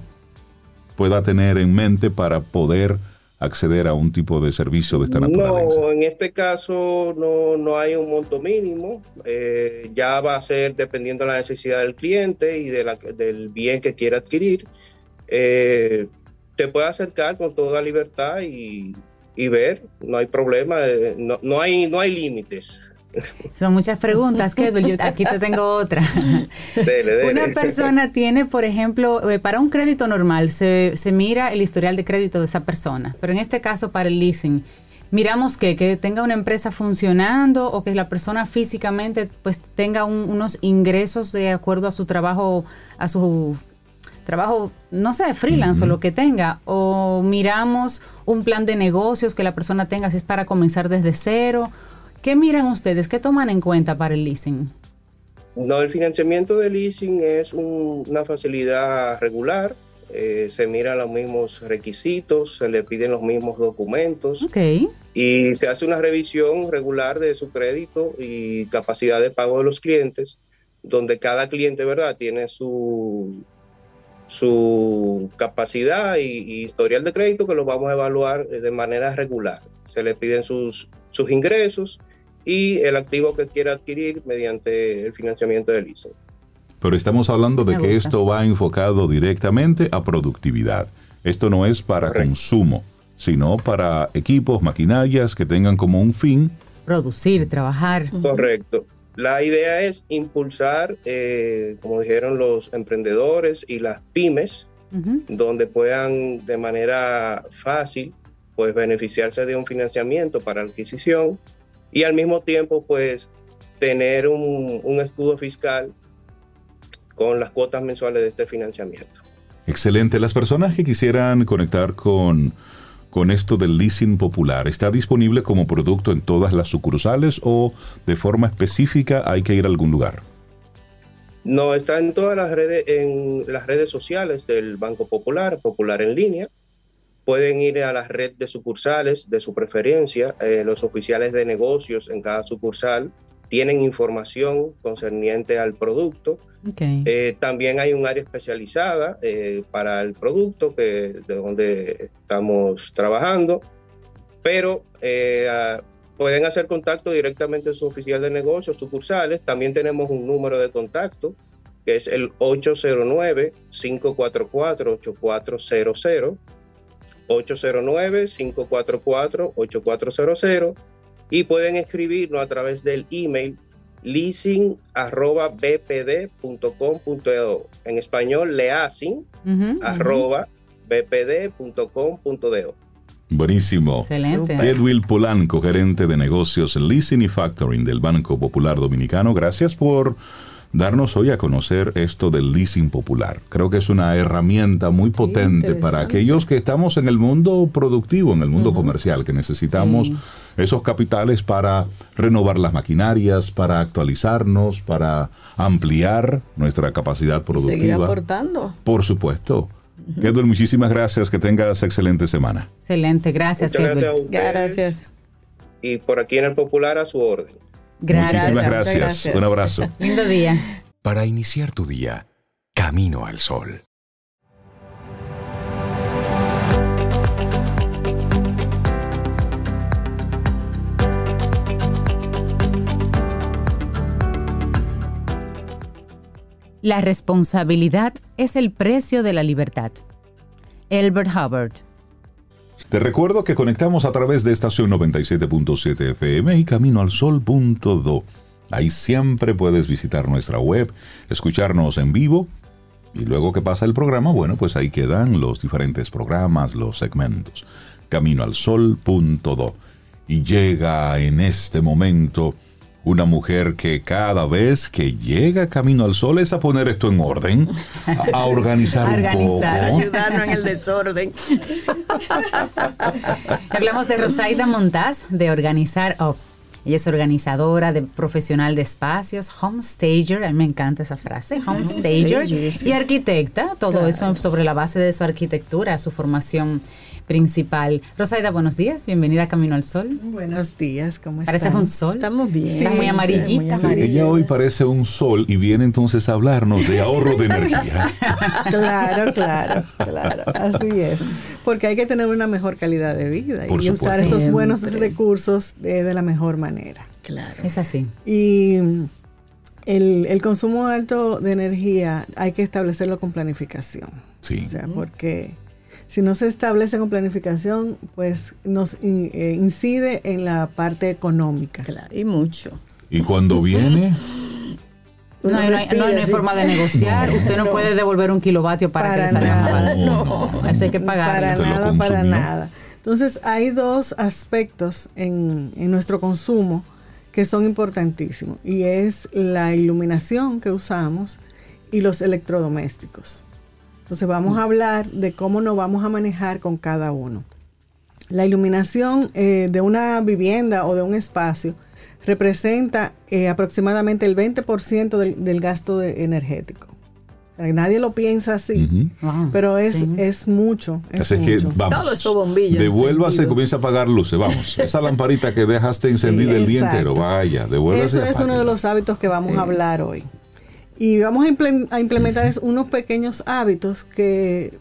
pueda tener en mente para poder acceder a un tipo de servicio de esta naturaleza? No, en este caso no, no hay un monto mínimo. Eh, ya va a ser dependiendo de la necesidad del cliente y de la, del bien que quiera adquirir. Eh, te puede acercar con toda libertad y, y ver, no hay problema, eh, no, no, hay, no hay límites. Son muchas preguntas, Kedwell. aquí te tengo otra. Una persona tiene, por ejemplo, eh, para un crédito normal, se, mira el historial de crédito de esa persona, pero en este caso para el leasing, miramos que, que tenga una empresa funcionando o que la persona físicamente pues tenga unos ingresos de acuerdo a su trabajo, a su trabajo, no sé, freelance o lo que tenga, o miramos un plan de negocios que la persona tenga si es para comenzar desde cero ¿Qué miran ustedes? ¿Qué toman en cuenta para el leasing? No, el financiamiento de leasing es una facilidad regular. Eh, se miran los mismos requisitos, se le piden los mismos documentos okay. y se hace una revisión regular de su crédito y capacidad de pago de los clientes, donde cada cliente, ¿verdad?, tiene su, su capacidad y, historial de crédito que lo vamos a evaluar de manera regular. Se le piden sus, sus ingresos y el activo que quiera adquirir mediante el financiamiento del ISO. Pero estamos hablando de que esto va enfocado directamente a productividad. Esto no es para consumo, sino para equipos, maquinarias que tengan como un fin. Producir, trabajar. Correcto. La idea es impulsar, eh, como dijeron los emprendedores y las pymes, donde puedan de manera fácil pues beneficiarse de un financiamiento para adquisición y al mismo tiempo pues tener un, un escudo fiscal con las cuotas mensuales de este financiamiento. Excelente. Las personas que quisieran conectar con, con esto del leasing popular, ¿está disponible como producto en todas las sucursales o de forma específica hay que ir a algún lugar? No, está en todas las redes, en las redes sociales del Banco Popular, Popular en línea. Pueden ir a la red de sucursales de su preferencia. Eh, los oficiales de negocios en cada sucursal tienen información concerniente al producto eh, también hay un área especializada eh, para el producto que, de donde estamos trabajando, pero pueden hacer contacto directamente con su oficial de negocios, sucursales. También tenemos un número de contacto que es el 809-544-8400. 809-544-8400 y pueden escribirnos a través del email leasing.bpd.com.do. En español, leasing Buenísimo. Excelente. Edwin Polanco, gerente de negocios Leasing y Factoring del Banco Popular Dominicano. Gracias por darnos hoy a conocer esto del leasing popular. Creo que es una herramienta muy potente para aquellos que estamos en el mundo productivo, en el mundo comercial, que necesitamos esos capitales para renovar las maquinarias, para actualizarnos, para ampliar nuestra capacidad productiva. Seguir aportando. Por supuesto. Kedwin, muchísimas gracias. Que tengas excelente semana. Excelente, gracias, Kedwin. Gracias. Y por aquí en el Popular a su orden. Muchísimas gracias. Un abrazo. *laughs* Lindo día. Para iniciar tu día, camino al sol. La responsabilidad es el precio de la libertad. Elbert Hubbard. Te recuerdo que conectamos a través de estación 97.7 FM y camino al sol.do. Ahí siempre puedes visitar nuestra web, escucharnos en vivo y luego que pasa el programa, bueno, pues ahí quedan los diferentes programas, los segmentos. Camino al sol.do. Y llega en este momento una mujer que cada vez que llega camino al sol es a poner esto en orden, a, *laughs* organizar, un poco. ayudarnos en el desorden. Hablamos de Rosaida Montaz, de organizar oh, Ella es organizadora, de profesional de espacios, homestager, a mí me encanta esa frase, homestager, y arquitecta, todo eso sobre la base de su arquitectura, su formación principal. Rosaida, buenos días, bienvenida a Camino al Sol. Buenos días, ¿cómo estás? Pareces un sol. Estamos bien. muy amarillita. Ella hoy parece un sol y viene entonces a hablarnos de ahorro de energía. *laughs* claro, claro, claro, así es. Porque hay que tener una mejor calidad de vida y usar esos buenos recursos de, la mejor manera. Claro. Es así. Y el, el, consumo alto de energía hay que establecerlo con planificación. Sí. O sea, porque si no se establece con planificación, pues nos eh, incide en la parte económica. Claro, y mucho. Y cuando viene... No, hay, forma de negociar. Usted no, puede devolver un kilovatio para, que le salga nada, No, eso hay que pagar. Para nada, para nada. Entonces, hay dos aspectos en, en nuestro consumo que son importantísimos y es la iluminación que usamos y los electrodomésticos. Entonces vamos a hablar de cómo nos vamos a manejar con cada uno. La iluminación eh, de una vivienda o de un espacio representa eh, aproximadamente el 20% del, gasto energético. nadie lo piensa así, pero es, es mucho. Es Todo eso bombillo. Devuélvase, comienza a apagar luces, vamos. *laughs* Esa lamparita que dejaste encendida el día entero, vaya, devuélvase. Eso es uno de los hábitos que vamos a hablar hoy. Y vamos a, implementar unos pequeños hábitos que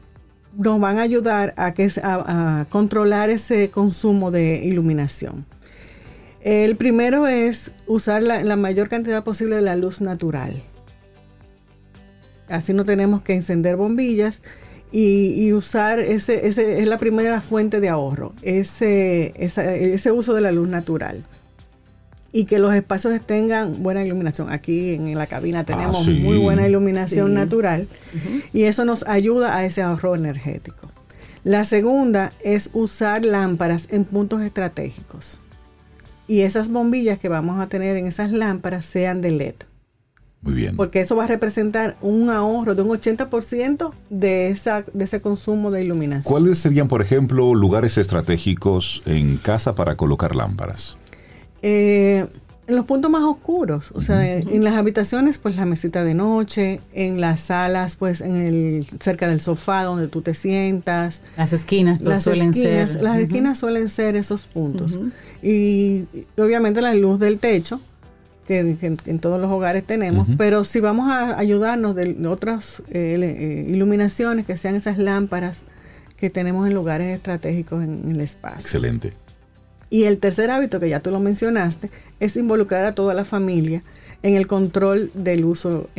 nos van a ayudar a, que, a, controlar ese consumo de iluminación. El primero es usar la, mayor cantidad posible de la luz natural. Así no tenemos que encender bombillas y, usar ese, ese, es la primera fuente de ahorro, ese, ese uso de la luz natural y que los espacios tengan buena iluminación. Aquí en la cabina ah, tenemos muy buena iluminación natural y eso nos ayuda a ese ahorro energético. La segunda es usar lámparas en puntos estratégicos y esas bombillas que vamos a tener en esas lámparas sean de LED. Muy bien. Porque eso va a representar un ahorro de un 80% de, esa, de ese consumo de iluminación. ¿Cuáles serían, por ejemplo, lugares estratégicos en casa para colocar lámparas? Eh, en los puntos más oscuros, o sea, en las habitaciones, pues la mesita de noche, en las salas, pues en el cerca del sofá donde tú te sientas. Las esquinas las suelen ser. Las esquinas suelen ser esos puntos. y, obviamente la luz del techo, que, en todos los hogares tenemos, pero si vamos a ayudarnos de otras eh, eh, iluminaciones, que sean esas lámparas que tenemos en lugares estratégicos en el espacio. Excelente. Y el tercer hábito, que ya tú lo mencionaste, es involucrar a toda la familia en el control del uso. *laughs*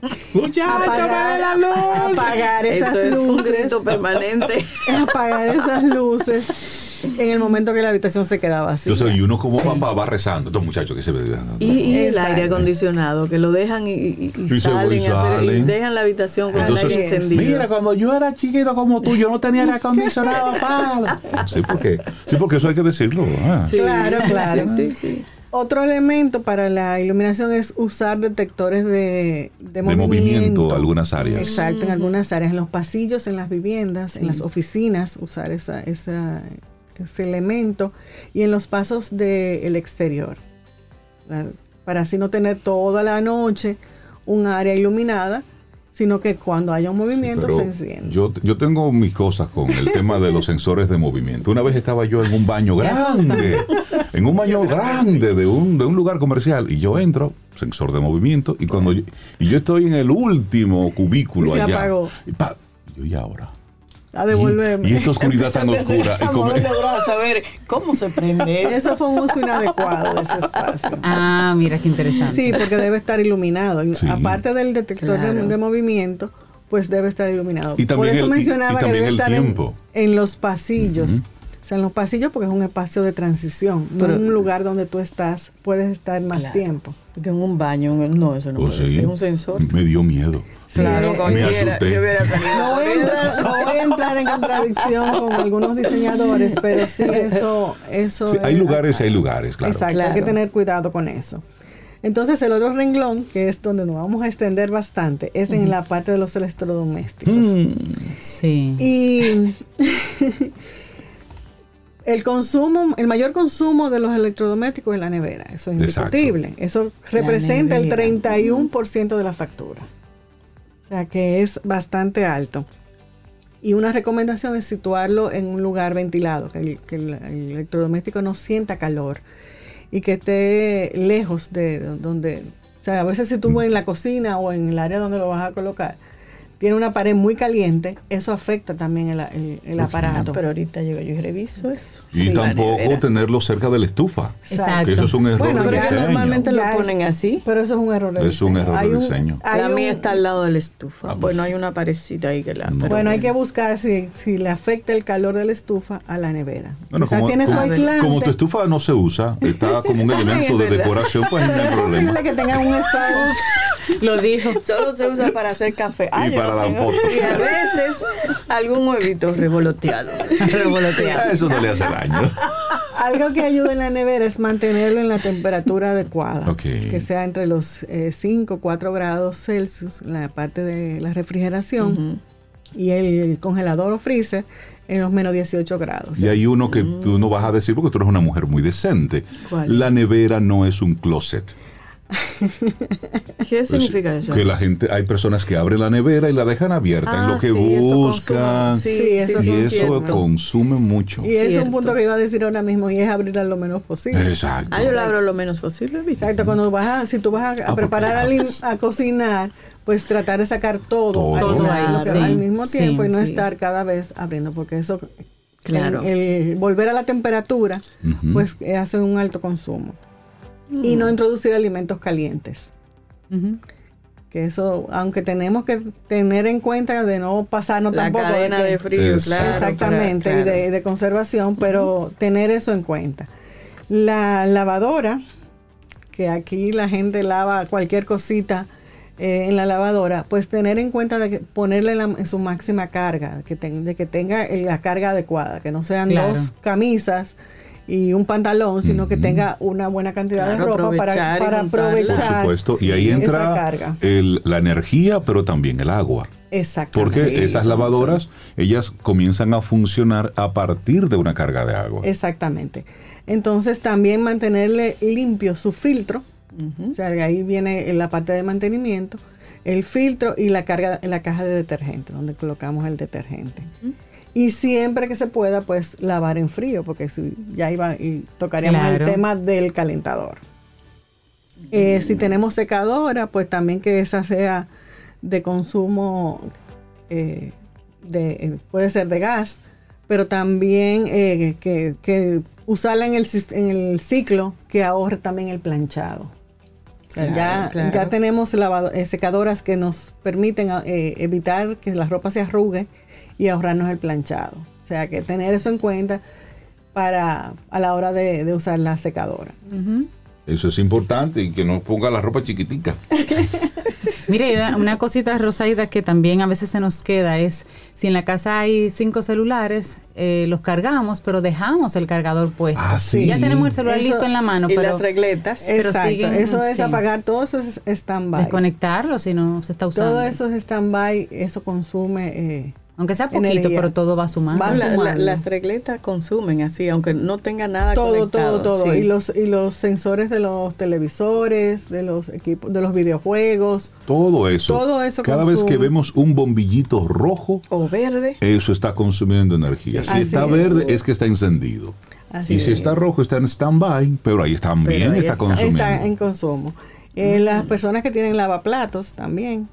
*laughs* apagar, la luz. apagar esas luces. permanente. *laughs* apagar esas luces en el momento que la habitación se quedaba así. Entonces, y uno como papá va rezando, estos muchachos que se Y, y el aire acondicionado, que lo dejan y, salen, y, dejan la habitación con el aire encendido. Mira, cuando yo era chiquito como tú, yo no tenía aire acondicionado, *laughs* Sí, porque, sí, porque eso hay que decirlo. Ah. claro, claro. Sí, sí. Otro elemento para la iluminación es usar detectores de, de, movimiento. en algunas áreas. Exacto, en algunas áreas, en los pasillos, en las viviendas, en las oficinas, usar esa, esa, elemento y en los pasos del exterior. Para así no tener toda la noche un área iluminada, sino que cuando haya un movimiento se enciende. Yo, yo tengo mis cosas con el tema de los *laughs* sensores de movimiento. Una vez estaba yo en un baño grande, en un baño grande de un, de un lugar comercial, y yo entro, sensor de movimiento, y cuando yo, y yo estoy en el último cubículo y se allá, apagó. Y, yo, ¿y ahora? A Y, esta oscuridad tan oscura. a saber cómo se prende. *laughs* Eso fue un uso inadecuado de ese espacio. Ah, mira qué interesante. Sí, porque debe estar iluminado. Aparte del detector de, movimiento, pues debe estar iluminado. Y Por eso mencionaba que debe estar en, los pasillos. O sea, en los pasillos porque es un espacio de transición, no un lugar donde tú estás, pudes estar más tiempo. Porque en un baño, no, eso no oh, puede ser un sensor. Me dio miedo. Claro, me asusté. no, voy a entrar, en contradicción con algunos diseñadores, pero sí, eso... eso hay lugares y hay lugares, claro. Exacto, hay que tener cuidado con eso. Entonces, el otro renglón, que es donde nos vamos a extender bastante, es en la parte de los electrodomésticos. Mm. Sí. Y *laughs* el consumo, el mayor consumo de los electrodomésticos es la nevera. Eso es indiscutible. Eso representa el 31% de la factura. O sea que es bastante alto. Y una recomendación es situarlo en un lugar ventilado, que el, electrodoméstico no sienta calor y que esté lejos de donde... O sea, a veces si tú en la cocina o en el área donde lo vas a colocar, tiene una pared muy caliente, eso afecta también el, el, aparato. pero ahorita yo, yo reviso eso. Y tampoco tenerlo cerca de la estufa. Exacto. Que eso es un error bueno, de pero diseño. normalmente lo ponen así. Pero eso es un error de diseño. Es un error de diseño. la mía está al lado de la estufa. Ah, pues. bueno, hay una parecita ahí que la... bueno, hay que buscar si, si le afecta el calor de la estufa a la nevera. Bueno, como, tiene como, aislante. como tu estufa no se usa, está como un *laughs* elemento de decoración, pues no hay *laughs* problema. que tengan un *laughs* estado Lo dijo. Solo se usa para hacer café. y para la foto. Y a veces algún huevito revoloteado. revoloteado. Eso no le hace daño. *laughs* Algo que ayuda en la nevera es mantenerlo en la temperatura adecuada. Que sea entre los 5 o 4 grados Celsius, la parte de la refrigeración. Y el, congelador o freezer en los menos 18 grados. Y hay uno que tú no vas a decir porque tú eres una mujer muy decente. La nevera no es un closet. ¿Qué Pues, significa eso? Que la gente, hay personas que abren la nevera y la dejan abierta en Ah, lo que sí, eso buscan. consume- sí, eso y es eso consume mucho. Y es Cierto. un punto que iba a decir ahora mismo y es abrirla lo menos posible. Exacto. Ah, yo la abro lo menos posible. ¿viste? Exacto, cuando vas a, si tú vas a, a Ah, preparar, a, a cocinar, pues tratar de sacar todo, Todo. al, Todo ahí, al- sí. al mismo Sí, tiempo y no sí. estar cada vez abriendo, porque eso, Claro. el, el volver a la temperatura, pues eh, hace un alto consumo. Y no introducir alimentos calientes. Que eso, aunque tenemos que tener en cuenta de no pasarnos La tampoco. cadena de frío, claro. Exactamente, claro. y de, de conservación, pero tener eso en cuenta. La lavadora, que aquí la gente lava cualquier cosita eh, en la lavadora, pues tener en cuenta de que ponerle la- en su máxima carga, que de que tenga la carga adecuada, que no sean Claro. dos camisas y un pantalón, sino que tenga una buena cantidad de ropa para, aprovechar para juntarla. Por aprovechar supuesto. y ahí entra carga. el- la energía, pero también el agua. Exactamente. Porque Sí, esas lavadoras, ellas comienzan a funcionar a partir de una carga de agua. Exactamente. Entonces también mantenerle limpio su filtro. O sea, ahí viene la parte de mantenimiento, el filtro y la carga, la caja de detergente, donde colocamos el detergente. Y siempre que se pueda, pues lavar en frío, porque si ya iba y tocaríamos Claro. el tema del calentador. Eh, si tenemos secadora, pues también que esa sea de consumo, eh, de, eh, puede ser de gas, pero también eh, que, que usarla en el, en el ciclo que ahorre también el planchado. Claro, ya, claro. ya tenemos lavado- secadoras que nos permiten evitar que la ropa se arrugue y ahorrarnos el planchado. O sea, que tener eso en cuenta para a la hora de, de usar la secadora. Eso es importante y que no ponga la ropa chiquitica. *laughs* Mire, una- una cosita, Rosaida, que también a veces se nos queda es, si en la casa hay cinco celulares, eh, los cargamos, pero dejamos el cargador puesto. Ah, sí. Ya tenemos el celular Eso- listo en la mano, y pero las regletas. Pero Exacto. siguen- eso es sí. apagar, todo eso es stand-by. desconectarlo si no se está usando. Todo eso es stand-by, eso consume... eh, Aunque sea poquito, energía. pero todo va sumando. Va La- la- sumando. las regletas consumen así, aunque no tenga nada todo, conectado. todo, todo. sí. Y los y los sensores de los televisores, de los equipos, de los videojuegos. Todo eso. Todo eso Cada vez consume. que vemos un bombillito rojo, O verde. eso está consumiendo energía. Sí. si Así está es. verde, es que está encendido. Así y si es. está rojo, está en stand-by, pero ahí también Pero ahí está, está. consumiendo. Está en consumo. Eh, Las personas que tienen lavaplatos también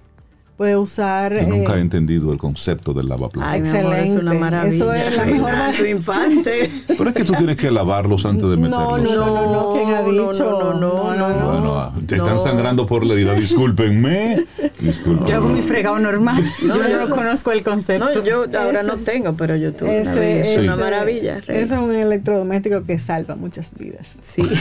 puede usar. Yo nunca eh, he entendido el concepto del lavaplatos. Mi amor, es una Excelente. maravilla. Eso es la mejor manera. Infante. Pero es que tú tienes que lavarlos antes de meterlos. no, no, no, no, ¿quién ha No, dicho? no, no, no, no. Bueno, ah, te están No. sangrando por la herida. Discúlpenme. Discúlpenme. Yo hago mi fregado normal. No, *laughs* yo yo- no conozco el concepto. No, yo ahora Ese- no tengo, pero yo tuve una Ese- vez. Es una maravilla. Rey. Eso es un electrodoméstico que salva muchas vidas. Sí. *laughs*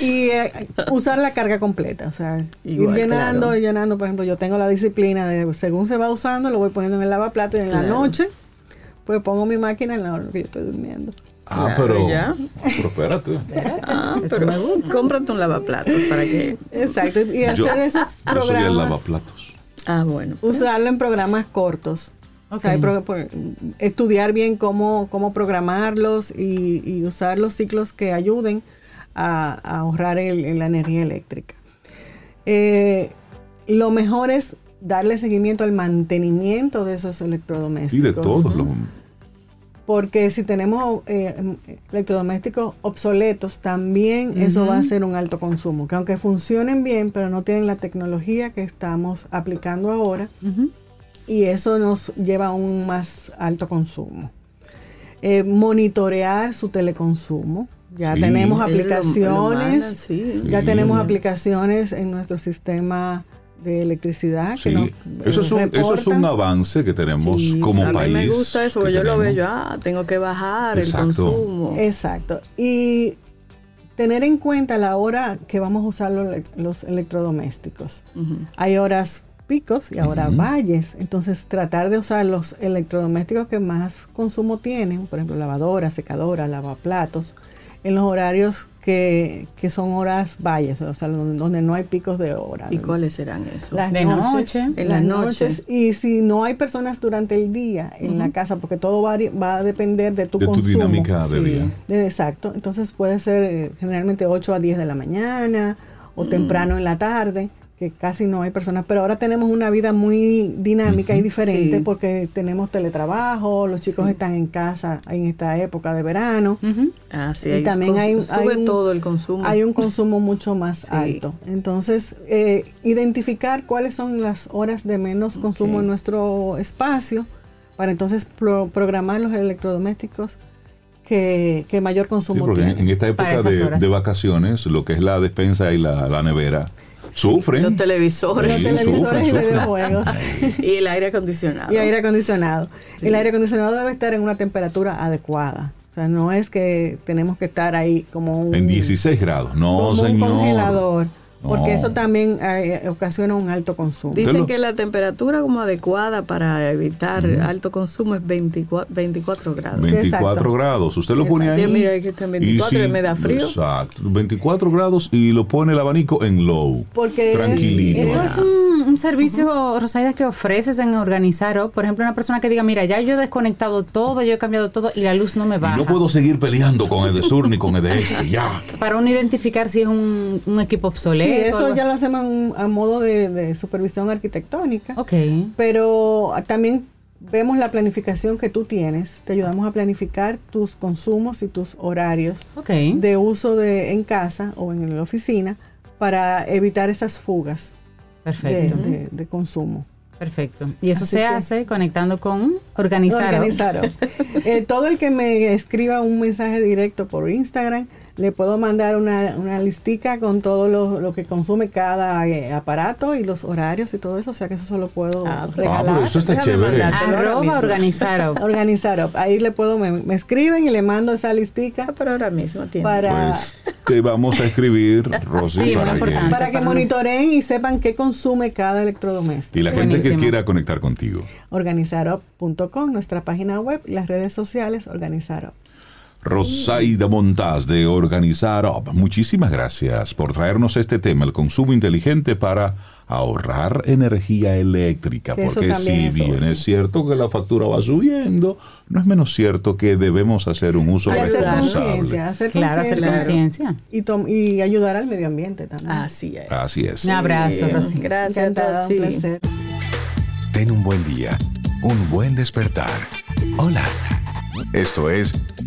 Y eh, usar la carga completa, o sea, Igual, ir llenando claro. y llenando. Por ejemplo, yo tengo la disciplina de según se va usando, lo voy poniendo en el lavaplato y en la noche, pues pongo mi máquina en la hora que yo estoy durmiendo. Ah, Claro, pero. ya. Pero espérate. Ah, pero cómprate un lavaplatos para que. Exacto, y hacer Yo- esos Yo soy el programas, lavaplatos. Ah, bueno. usarlo en programas cortos. O sea, pro- estudiar bien cómo, cómo programarlos y, y usar los ciclos que ayuden a, a ahorrar el- la energía eléctrica. Eh, lo mejor es darle seguimiento al mantenimiento de esos electrodomésticos. Y de todos ¿no? los. Porque si tenemos eh, electrodomésticos obsoletos, también eso va a ser un alto consumo. Que aunque funcionen bien, pero no tienen la tecnología que estamos aplicando ahora, y eso nos lleva a un más alto consumo. Eh, monitorear su teleconsumo. Ya Sí. tenemos Ellos lo- lo aplicaciones. sí. Ya Sí. tenemos aplicaciones en nuestro sistema de electricidad que nos eso es, un, eso es un avance que tenemos Sí, como a país. mí me gusta eso, que porque yo lo veo yo, ah, tengo que bajar Exacto. el consumo. Exacto. Y tener en cuenta la hora que vamos a usar los, elec- los electrodomésticos. Hay horas picos y ahora Ujú. valles. Entonces, tratar de usar los electrodomésticos que más consumo tienen, por ejemplo, lavadora, secadora, lavaplatos, en los horarios que, que son horas valles, o sea, donde, donde no hay picos de hora. ¿Y cuáles serán esos? Las De noche. En la las noche. noches. Y si no hay personas durante el día en la casa, porque todo va, va a depender de tu de tu consumo. dinámica de Sí. día. De- exacto. Entonces puede ser eh, generalmente 8 a 10 de la mañana o temprano en la tarde que casi no hay personas, pero ahora tenemos una vida muy dinámica y diferente porque tenemos teletrabajo, los chicos están en casa en esta época de verano. y también hay, un, todo el consumo. Hay un consumo mucho más alto. Entonces, eh, identificar cuáles son las horas de menos consumo en nuestro espacio para entonces programar los electrodomésticos que, mayor consumo sí, En, esta época de, vacaciones, lo que es la despensa y la nevera, Sufren. Los televisores. los televisores y videojuegos. *laughs* y el aire acondicionado. Y aire acondicionado. El aire acondicionado debe estar en una temperatura adecuada. O sea, no es que tenemos que estar ahí como un... En 16 grados, no, señor. Un congelador. Porque eso también eh, ocasiona un alto consumo. Dicen que la temperatura como adecuada para evitar alto consumo es 24, 24 grados. 24 grados. Usted lo pone ahí. Mira, que está en 24 y, me da frío. Exacto. 24 grados y lo pone el abanico en low. Porque tranquilito. Eso es un, servicio, Rosaida, que ofreces en organizar. Por ejemplo, una persona que diga, mira, ya yo he desconectado todo, yo he cambiado todo y la luz no me va. no puedo seguir peleando con el de sur ni con el de este, ya. Para uno identificar si es un, un equipo obsoleto eso ya lo hacemos a modo de, supervisión arquitectónica. Ok. Pero también vemos la planificación que tú tienes. Te ayudamos a planificar tus consumos y tus horarios de uso de, en casa o en la oficina para evitar esas fugas De, consumo. Perfecto. Y eso se hace conectando con Organizar. *laughs* Eh, todo el que me escriba un mensaje directo por Instagram le puedo mandar una, una listica con todo lo, que consume cada eh, aparato y los horarios y todo eso, o sea que eso solo puedo ah, regalar. Ah, eso está chévere. Arroba organizar. *laughs* organizar. Ahí le puedo, me, escriben y le mando esa listica. Ah, pero ahora mismo tiene. Para, pues te vamos a escribir, *laughs* Rosy, para, que, para que monitoreen y sepan qué consume cada electrodoméstico. Y la gente que quiera conectar contigo. Organizarup.com, nuestra página web y las redes sociales, Organizarup. Rosaida Montaz de Organizar Up. Muchísimas gracias por traernos este tema, el consumo inteligente para ahorrar energía eléctrica. porque si bien es cierto que la factura va subiendo, no es menos cierto que debemos hacer un uso responsable. Hacer claro, hacer conciencia. Y, y, ayudar al medio ambiente también. Así es. Así es. Un abrazo, Rosy. Gracias, Un placer. Ten un buen día, un buen despertar. Hola. Esto es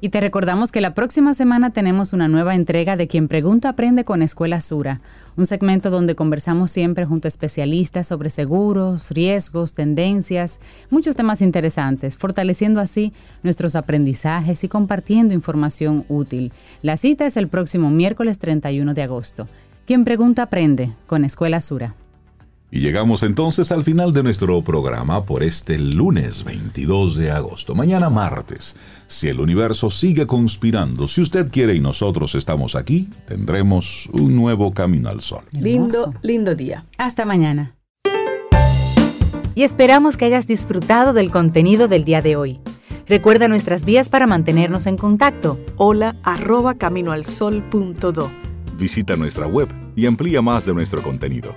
Y te recordamos que la próxima semana tenemos una nueva entrega de Quien Pregunta Aprende con Escuela Sura, un segmento donde conversamos siempre junto a especialistas sobre seguros, riesgos, tendencias, muchos temas interesantes, fortaleciendo así nuestros aprendizajes y compartiendo información útil. La cita es el próximo miércoles 31 de agosto. Quien Pregunta Aprende con Escuela Sura. Y llegamos entonces al final de nuestro programa por este lunes 22 de agosto. Mañana martes, si el universo sigue conspirando, si usted quiere y nosotros estamos aquí, tendremos un nuevo camino al sol. Lindo, lindo día. Hasta mañana. Y esperamos que hayas disfrutado del contenido del día de hoy. Recuerda nuestras vías para mantenernos en contacto. Hola arroba caminoalsol.do. Visita nuestra web y amplía más de nuestro contenido